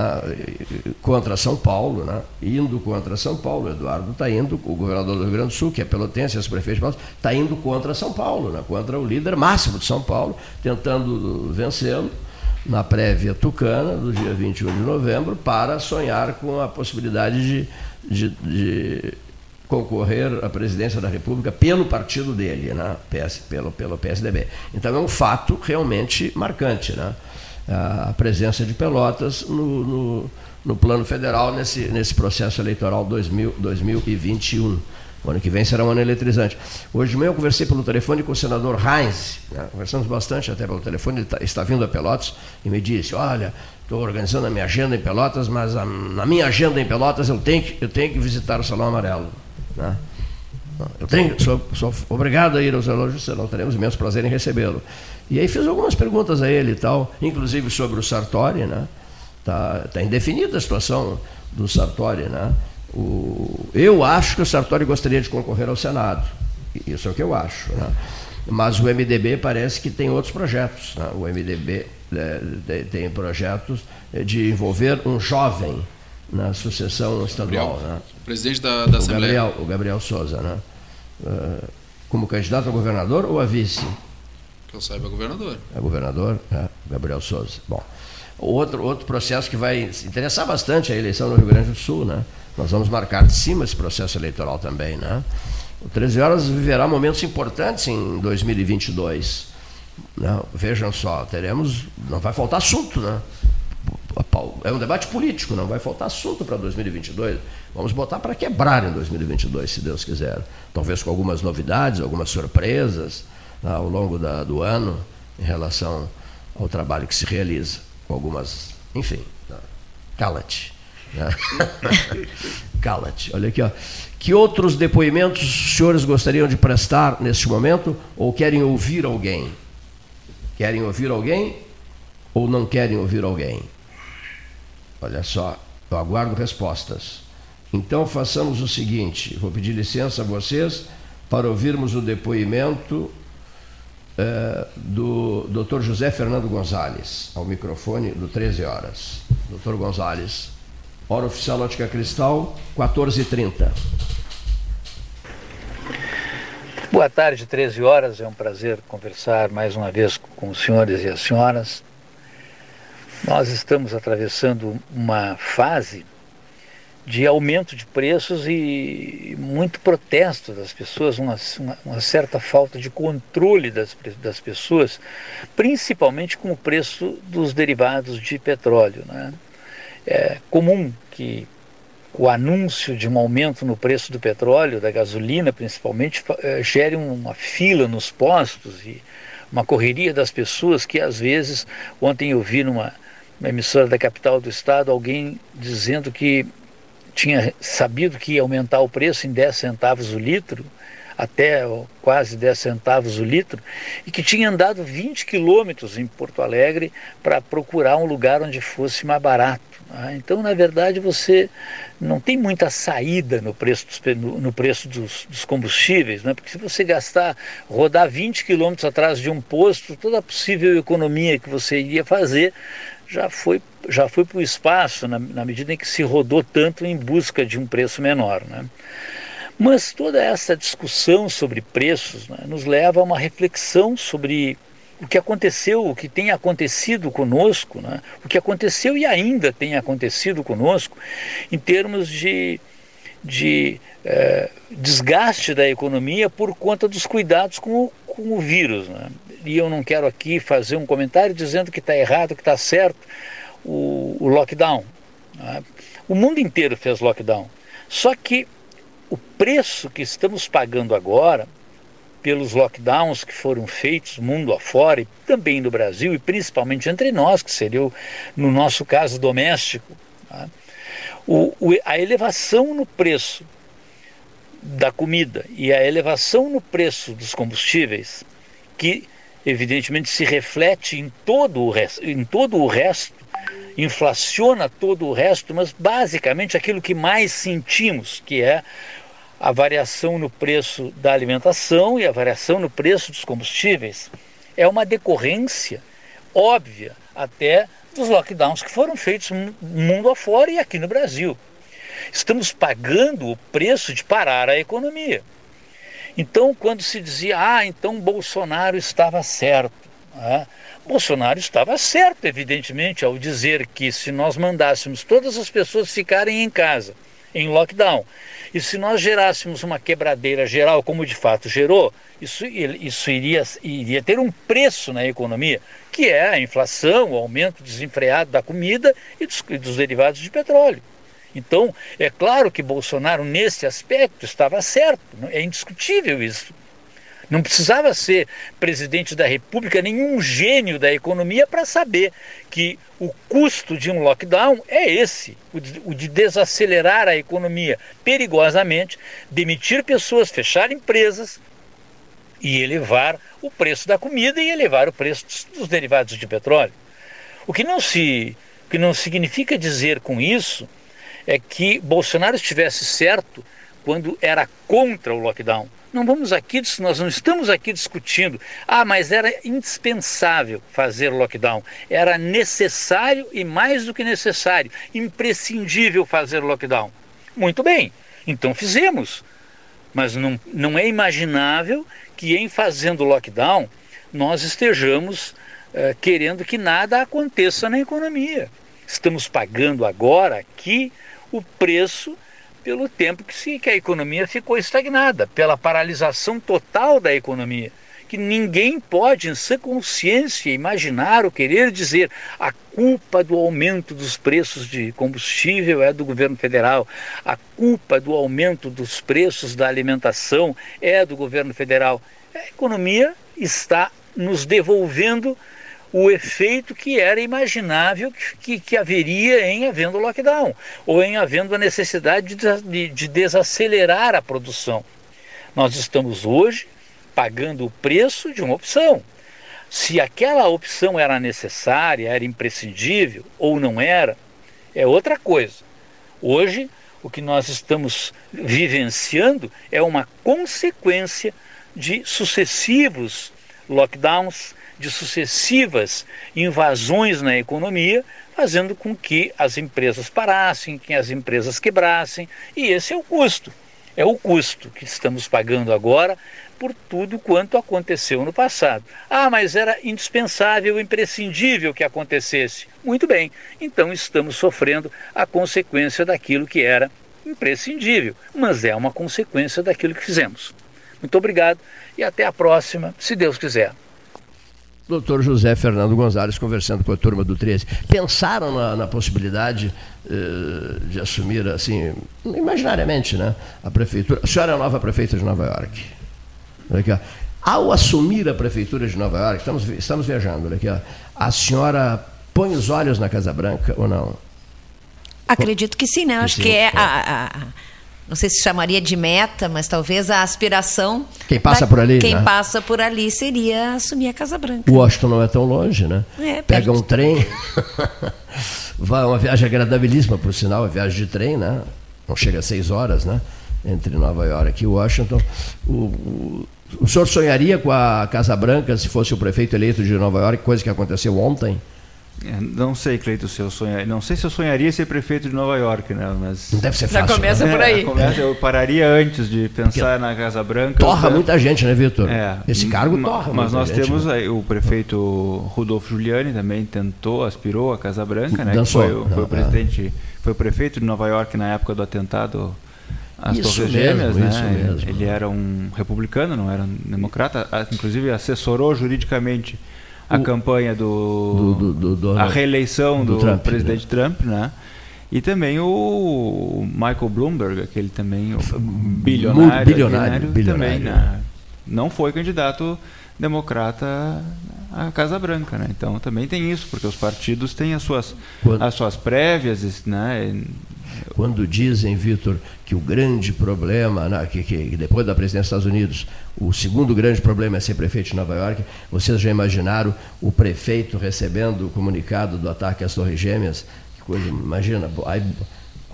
contra São Paulo, né, indo contra São Paulo. Eduardo está indo, o governador do Rio Grande do Sul, que é pelotense, esse prefeito de Pelotas, está indo contra São Paulo, né, contra o líder máximo de São Paulo, tentando vencê-lo na prévia tucana do dia 21 de novembro, para sonhar com a possibilidade de, de, de concorrer à presidência da República pelo partido dele, né? PS, pelo, pelo PSDB. Então é um fato realmente marcante, né? a presença de Pelotas no, no, no plano federal nesse, nesse processo eleitoral 2000, 2021. O ano que vem será um ano eletrizante. Hoje de manhã eu conversei pelo telefone com o senador Heinz, né? conversamos bastante até pelo telefone, ele tá, está vindo a Pelotas e me disse, olha, estou organizando a minha agenda em Pelotas, mas a, na minha agenda em Pelotas eu tenho que, eu tenho que visitar o Salão Amarelo. Né? Eu tenho, sou, sou obrigado a ir aos elógios, não teremos imenso prazer em recebê-lo. E aí fiz algumas perguntas a ele e tal, inclusive sobre o Sartori, né? Está tá indefinida a situação do Sartori, né? O, eu acho que o Sartori gostaria de concorrer ao Senado. Isso é o que eu acho. Né? Mas o MDB parece que tem outros projetos. Né? O MDB é, tem projetos de envolver um jovem na sucessão estadual. Gabriel, né? Presidente da, da o Assembleia. Gabriel, o Gabriel Souza, né? Uh, como candidato a governador ou a vice? Que eu saiba, governador. É governador? É, Gabriel Souza. Bom, outro, outro processo que vai interessar bastante a eleição no Rio Grande do Sul, né? Nós vamos marcar de cima esse processo eleitoral também, né? O 13 Horas viverá momentos importantes em 2022. Não, vejam só, teremos, não vai faltar assunto, né? É um debate político, não vai faltar assunto para 2022. Vamos botar para quebrar em 2022, se Deus quiser. Talvez com algumas novidades, algumas surpresas né, ao longo da, do ano em relação ao trabalho que se realiza. Com algumas, enfim, né, cala-te. Cala-te. Olha aqui, ó. Que outros depoimentos os senhores gostariam de prestar neste momento ou querem ouvir alguém? Querem ouvir alguém ou não querem ouvir alguém? Olha só, eu aguardo respostas. Então façamos o seguinte: vou pedir licença a vocês para ouvirmos o depoimento eh, do Dr. José Fernando Gonzalez, ao microfone do 13 horas. Dr. Gonzalez, hora oficial Ótica Cristal, 14h30. Boa tarde, 13 horas. É um prazer conversar mais uma vez com os senhores e as senhoras. Nós estamos atravessando uma fase de aumento de preços e muito protesto das pessoas, uma, uma, certa falta de controle das, das pessoas, principalmente com o preço dos derivados de petróleo. Né? É comum que o anúncio de um aumento no preço do petróleo, da gasolina principalmente, é, gere uma fila nos postos e uma correria das pessoas que às vezes, ontem eu vi numa, numa emissora da capital do estado alguém dizendo que tinha sabido que ia aumentar o preço em 10 centavos o litro, até quase 10 centavos o litro, e que tinha andado 20 quilômetros em Porto Alegre para procurar um lugar onde fosse mais barato. Né? Então, na verdade, você não tem muita saída no preço dos, no preço dos, dos combustíveis, né? porque se você gastar, rodar 20 quilômetros atrás de um posto, toda a possível economia que você iria fazer já foi, já foi para o espaço na, na, medida em que se rodou tanto em busca de um preço menor. Né? Mas toda essa discussão sobre preços né, nos leva a uma reflexão sobre o que aconteceu, o que tem acontecido conosco, né, o que aconteceu e ainda tem acontecido conosco em termos de, de é, desgaste da economia por conta dos cuidados com o, com o vírus. Né? e eu não quero aqui fazer um comentário dizendo que está errado, que está certo o, o lockdown. Né? O mundo inteiro fez lockdown. Só que o preço que estamos pagando agora pelos lockdowns que foram feitos mundo afora e também no Brasil e principalmente entre nós, que seria o, no nosso caso doméstico, né? o, o, a elevação no preço da comida e a elevação no preço dos combustíveis que evidentemente se reflete em todo o em todo o resto inflaciona todo o resto, mas basicamente aquilo que mais sentimos, que é a variação no preço da alimentação e a variação no preço dos combustíveis é uma decorrência óbvia até dos lockdowns que foram feitos mundo afora e aqui no Brasil. Estamos pagando o preço de parar a economia. Então, quando se dizia, ah, então Bolsonaro estava certo. Ah, Bolsonaro estava certo, evidentemente, ao dizer que se nós mandássemos todas as pessoas ficarem em casa, em lockdown, e se nós gerássemos uma quebradeira geral, como de fato gerou, isso, isso iria, iria ter um preço na economia, que é a inflação, o aumento desenfreado da comida e dos, e dos derivados de petróleo. Então, é claro que Bolsonaro, nesse aspecto, estava certo, é indiscutível isso. Não precisava ser presidente da República, nenhum gênio da economia para saber que o custo de um lockdown é esse: o de, desacelerar a economia perigosamente, demitir pessoas, fechar empresas e elevar o preço da comida e elevar o preço dos, dos derivados de petróleo. O que não se que não significa dizer com isso é que Bolsonaro estivesse certo quando era contra o lockdown. Não vamos aqui, nós não estamos aqui discutindo. Ah, mas era indispensável fazer lockdown. Era necessário e mais do que necessário, imprescindível fazer lockdown. Muito bem, então fizemos. Mas não, não é imaginável que em fazendo lockdown nós estejamos uh, querendo que nada aconteça na economia. Estamos pagando agora aqui o preço pelo tempo que, se, que a economia ficou estagnada, pela paralisação total da economia. Que ninguém pode, em sã consciência, imaginar ou querer dizer a culpa do aumento dos preços de combustível é do governo federal, a culpa do aumento dos preços da alimentação é do governo federal. A economia está nos devolvendo o efeito que era imaginável que, que haveria em havendo lockdown, ou em havendo a necessidade de, de, de desacelerar a produção. Nós estamos hoje pagando o preço de uma opção. Se aquela opção era necessária, era imprescindível ou não era, é outra coisa. Hoje, o que nós estamos vivenciando é uma consequência de sucessivos lockdowns, de sucessivas invasões na economia, fazendo com que as empresas parassem, que as empresas quebrassem, e esse é o custo. É o custo que estamos pagando agora por tudo quanto aconteceu no passado. Ah, mas era indispensável, imprescindível que acontecesse. Muito bem, então estamos sofrendo a consequência daquilo que era imprescindível, mas é uma consequência daquilo que fizemos. Muito obrigado e até a próxima, se Deus quiser. Doutor José Fernando Gonzalez conversando com a turma do 13. Pensaram na, na possibilidade eh, de assumir, assim, imaginariamente, né, a prefeitura. A senhora é a nova prefeita de Nova York. Olha aqui, ó. Ao assumir a prefeitura de Nova York, estamos, estamos viajando, olha aqui, ó, a senhora põe os olhos na Casa Branca ou não? Acredito que sim, né? Acho que, que é, é. A, a não sei se chamaria de meta, mas talvez a aspiração. Quem passa da, por ali. Quem né? passa por ali seria assumir a Casa Branca. Washington não é tão longe, né? É, Pega um trem, vai uma viagem agradabilíssima, por sinal, a viagem de trem, né? Não chega a seis horas, né? Entre Nova York e Washington. O, o, o senhor sonharia com a Casa Branca se fosse o prefeito eleito de Nova York, coisa que aconteceu ontem? É, não sei, Cleito, se eu sonharia. Não sei se eu sonharia ser prefeito de Nova York, né? Mas não deve ser fácil. Já começa né? por aí. É, começa, eu pararia antes de pensar Porque na Casa Branca. Torra muita gente, né, Vitor? É, Esse cargo torra. Mas nós gente, temos né? aí, o prefeito Rudolfo Giuliani também tentou, aspirou a Casa Branca, né? Dançou. Que foi, foi não, o presidente, foi o prefeito de Nova York na época do atentado às Torres Gêmeas, né? Mesmo. Ele era um republicano, não era um democrata. Inclusive assessorou juridicamente a campanha do, do, do, do, a reeleição do, Trump, presidente né? Trump, né? E também o Michael Bloomberg, aquele também o bilionário, bilionário, bilionário, também, né? não foi candidato democrata à Casa Branca, né? Então também tem isso, porque os partidos têm as suas Quando... as suas prévias, né? Quando dizem, Vitor, que o grande problema, né, que, que, depois da presidência dos Estados Unidos, o segundo grande problema é ser prefeito de Nova York, vocês já imaginaram o prefeito recebendo o comunicado do ataque às Torres Gêmeas? Que coisa, imagina, aí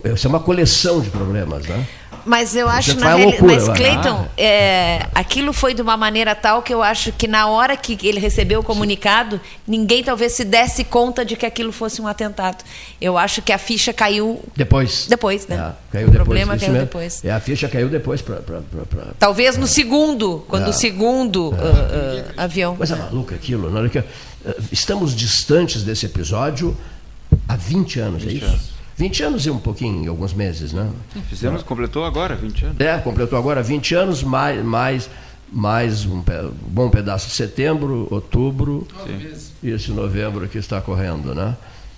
Isso é uma coleção de problemas, né? Mas eu acho, na realidade. Mas, Cleiton, ah. é, aquilo foi de uma maneira tal que eu acho que na hora que ele recebeu o comunicado, ninguém talvez se desse conta de que aquilo fosse um atentado. Eu acho que a ficha caiu. Depois. Depois, né? É, caiu depois. O problema caiu mesmo. depois. É, a ficha caiu depois. Pra, pra, pra, pra talvez no segundo, quando é. o segundo uh, uh, avião. Coisa maluca aquilo. Na hora que, uh, estamos distantes desse episódio há 20 anos, 20 é isso? Anos. 20 anos e um pouquinho, alguns meses, né? Fizemos, completou agora 20 anos. É, completou agora 20 anos, mais, mais, mais um bom pedaço de setembro, outubro e esse novembro que está correndo, né?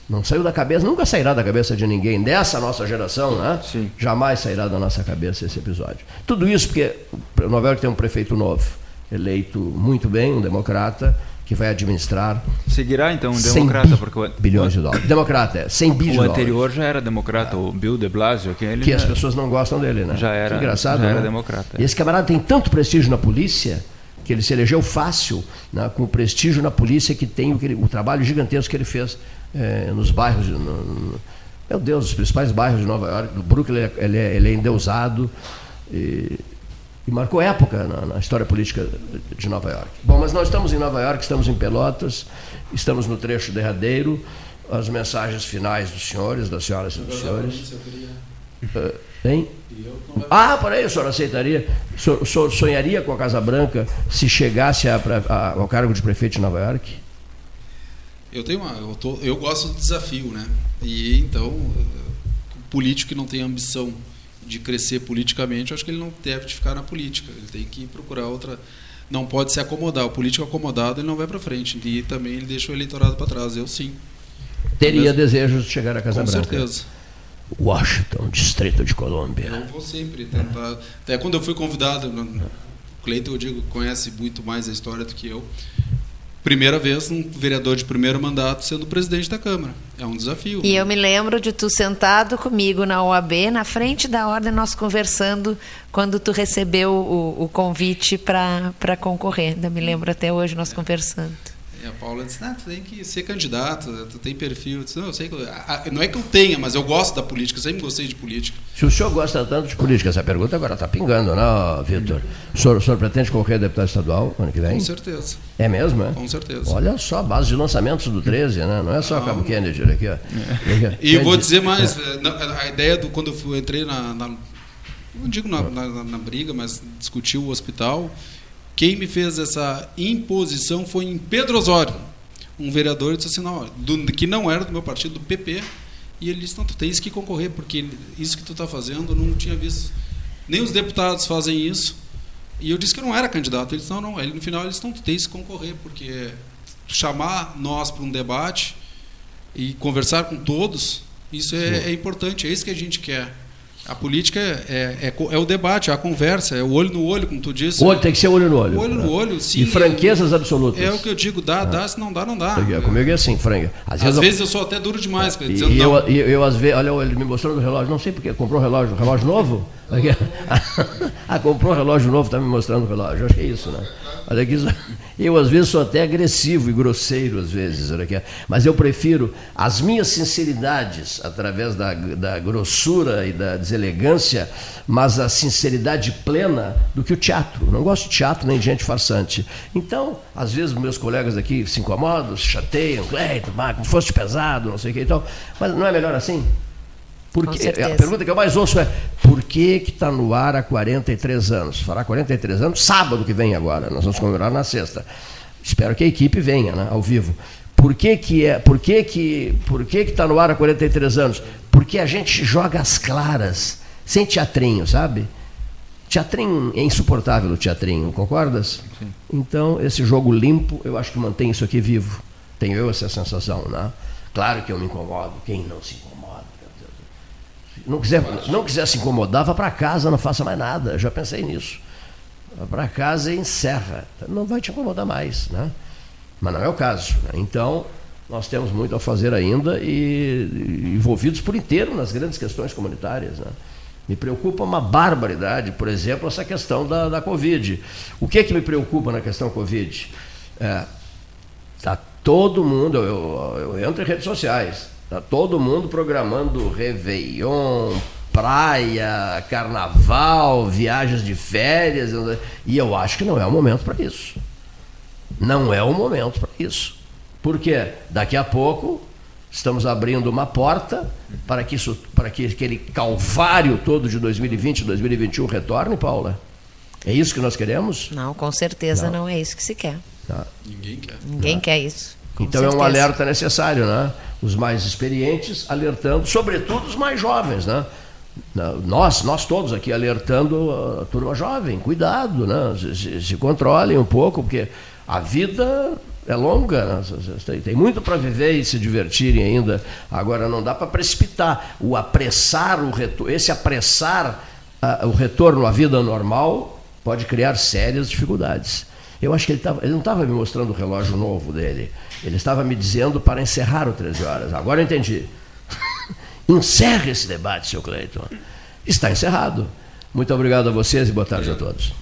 Não saiu da cabeça, nunca sairá da cabeça de ninguém dessa nossa geração, né? Sim. Jamais sairá da nossa cabeça esse episódio. Tudo isso porque Nova York tem um prefeito novo, eleito muito bem, um democrata, que vai administrar. Seguirá então um democrata, porque o... bilhões de dólares. Democrata, é, 100 bilhões. O anterior já era democrata, o Bill de Blasio, que ele que as pessoas não gostam dele, né? Já era. Que engraçado, já né? era democrata. E esse camarada tem tanto prestígio na polícia que ele se elegeu fácil, né, com o prestígio na polícia que tem o, que ele, o trabalho gigantesco que ele fez é, nos bairros. No, no, meu Deus, os principais bairros de Nova York, do Brooklyn, ele é, ele é, ele é endeusado. E, e marcou época na, na, história política de Nova York. Bom, mas nós estamos em Nova York, estamos em Pelotas, estamos no trecho derradeiro. As mensagens finais dos senhores, das senhoras e dos senhores. Uh, hein? Ah, por aí, o senhor aceitaria? O senhor, o senhor sonharia com a Casa Branca se chegasse a, a, ao cargo de prefeito de Nova York? Eu tenho uma, eu, tô, eu gosto do desafio, né? E então, o político que não tem ambição de crescer politicamente, eu acho que ele não deve ficar na política. Ele tem que procurar outra. Não pode se acomodar. O político acomodado ele não vai para frente. E também ele deixa o eleitorado para trás. Eu sim. Teria desejo de chegar à Casa Com Branca? Com certeza. Washington, Distrito de Colômbia. Eu vou sempre tentar. Até quando eu fui convidado, o Cleiton, eu digo, conhece muito mais a história do que eu primeira vez um vereador de primeiro mandato sendo presidente da Câmara. É um desafio. E eu me lembro de tu sentado comigo na OAB, na frente da ordem, nós conversando quando tu recebeu o, o convite para concorrer. Ainda me lembro até hoje nós conversando. E a Paula disse, ah, tu tem que ser candidato, tu tem perfil. Eu disse, não, eu sei que, não é que eu tenha, mas eu gosto da política, eu sempre gostei de política. Se o senhor gosta tanto de política, essa pergunta agora está pingando, não, Vitor? O senhor, o senhor pretende concorrer a deputado estadual ano que vem? Com certeza. É mesmo, é? Com certeza. Olha só a base de lançamentos do 13, né? Não é só Cabo Kennedy aqui, ó. É. E vou dizer mais, é, a ideia do quando eu entrei na, na não digo na, na, na briga, mas discutiu o hospital, quem me fez essa imposição foi em Pedro Osório, um vereador disse assim, não, do, que não era do meu partido, do PP, e ele disse, não, tu tens que concorrer, porque isso que tu está fazendo eu não tinha visto. Nem os deputados fazem isso. E eu disse que eu não era candidato. Ele disse, não, não. Ele, no final, ele disse, não, tu tens que concorrer, porque chamar nós para um debate e conversar com todos, isso é, é importante, é isso que a gente quer. A política é, é, é, o debate, é a conversa, é o olho no olho, como tu disse. Olho tem que ser olho no olho. Olho no olho, sim. E franquezas absolutas. É o que eu digo, dá, dá, ah. se não dá, não dá. Comigo é assim, franca. Às, às vezes, eu... eu... sou até duro demais. E, dizendo, e eu, eu, eu, às vezes, olha, ele me mostrou o relógio, não sei porque, comprou um relógio, relógio novo? ah, comprou um relógio novo, está me mostrando o relógio. Acho que é isso, né? Olha aqui, eu às vezes sou até agressivo e grosseiro, às vezes, olha aqui. mas eu prefiro as minhas sinceridades através da, da grossura e da deselegância, mas a sinceridade plena do que o teatro. Não gosto de teatro nem de gente farsante. Então, às vezes, meus colegas aqui se incomodam, se chateiam, como fosse pesado, não sei o que e tal. Mas não é melhor assim? Porque, a pergunta que eu mais ouço é por que está no ar há 43 anos? Fará 43 anos, sábado que vem agora, nós vamos comemorar na sexta. Espero que a equipe venha né, ao vivo. Por que, que é? Por que que por que que está no ar há 43 anos? Porque a gente joga as claras, sem teatrinho, sabe? Teatrinho é insuportável o teatrinho, concordas? Sim. Então, esse jogo limpo, eu acho que mantém isso aqui vivo. Tenho eu essa sensação, né? Claro que eu me incomodo, quem não se incomoda? Não quiser, não quiser se incomodar, vá para casa, não faça mais nada. Eu já pensei nisso. Vá para casa e encerra. Não vai te incomodar mais. Né? Mas não é o caso. Né? Então, nós temos muito a fazer ainda e, envolvidos por inteiro nas grandes questões comunitárias. Né? Me preocupa uma barbaridade, por exemplo, essa questão da, da Covid. O que, é que me preocupa na questão Covid? É, tá todo mundo, eu, eu entro em redes sociais, Tá todo mundo programando Réveillon, praia, carnaval, viagens de férias, e eu acho que não é o momento para isso. Não é o momento para isso. Porque daqui a pouco estamos abrindo uma porta para que, isso, para que aquele calvário todo de 2020 2021 retorne, Paula. É isso que nós queremos? Não, com certeza não, não é isso que se quer. Tá. Ninguém quer. Ninguém tá. quer isso. Então certeza. é um alerta necessário, né? Os mais experientes alertando, sobretudo os mais jovens, né? Nós, nós todos aqui alertando a turma jovem, cuidado, né? se, se, controlem um pouco, porque a vida é longa, né? tem muito para viver e se divertirem ainda. Agora não dá para precipitar. O apressar, o retor esse apressar o retorno à vida normal pode criar sérias dificuldades. Eu acho que ele, tava, ele não estava me mostrando o relógio novo dele. Ele estava me dizendo para encerrar o 13 horas. Agora eu entendi. Encerre esse debate, seu Cleiton. Está encerrado. Muito obrigado a vocês e boa tarde a todos.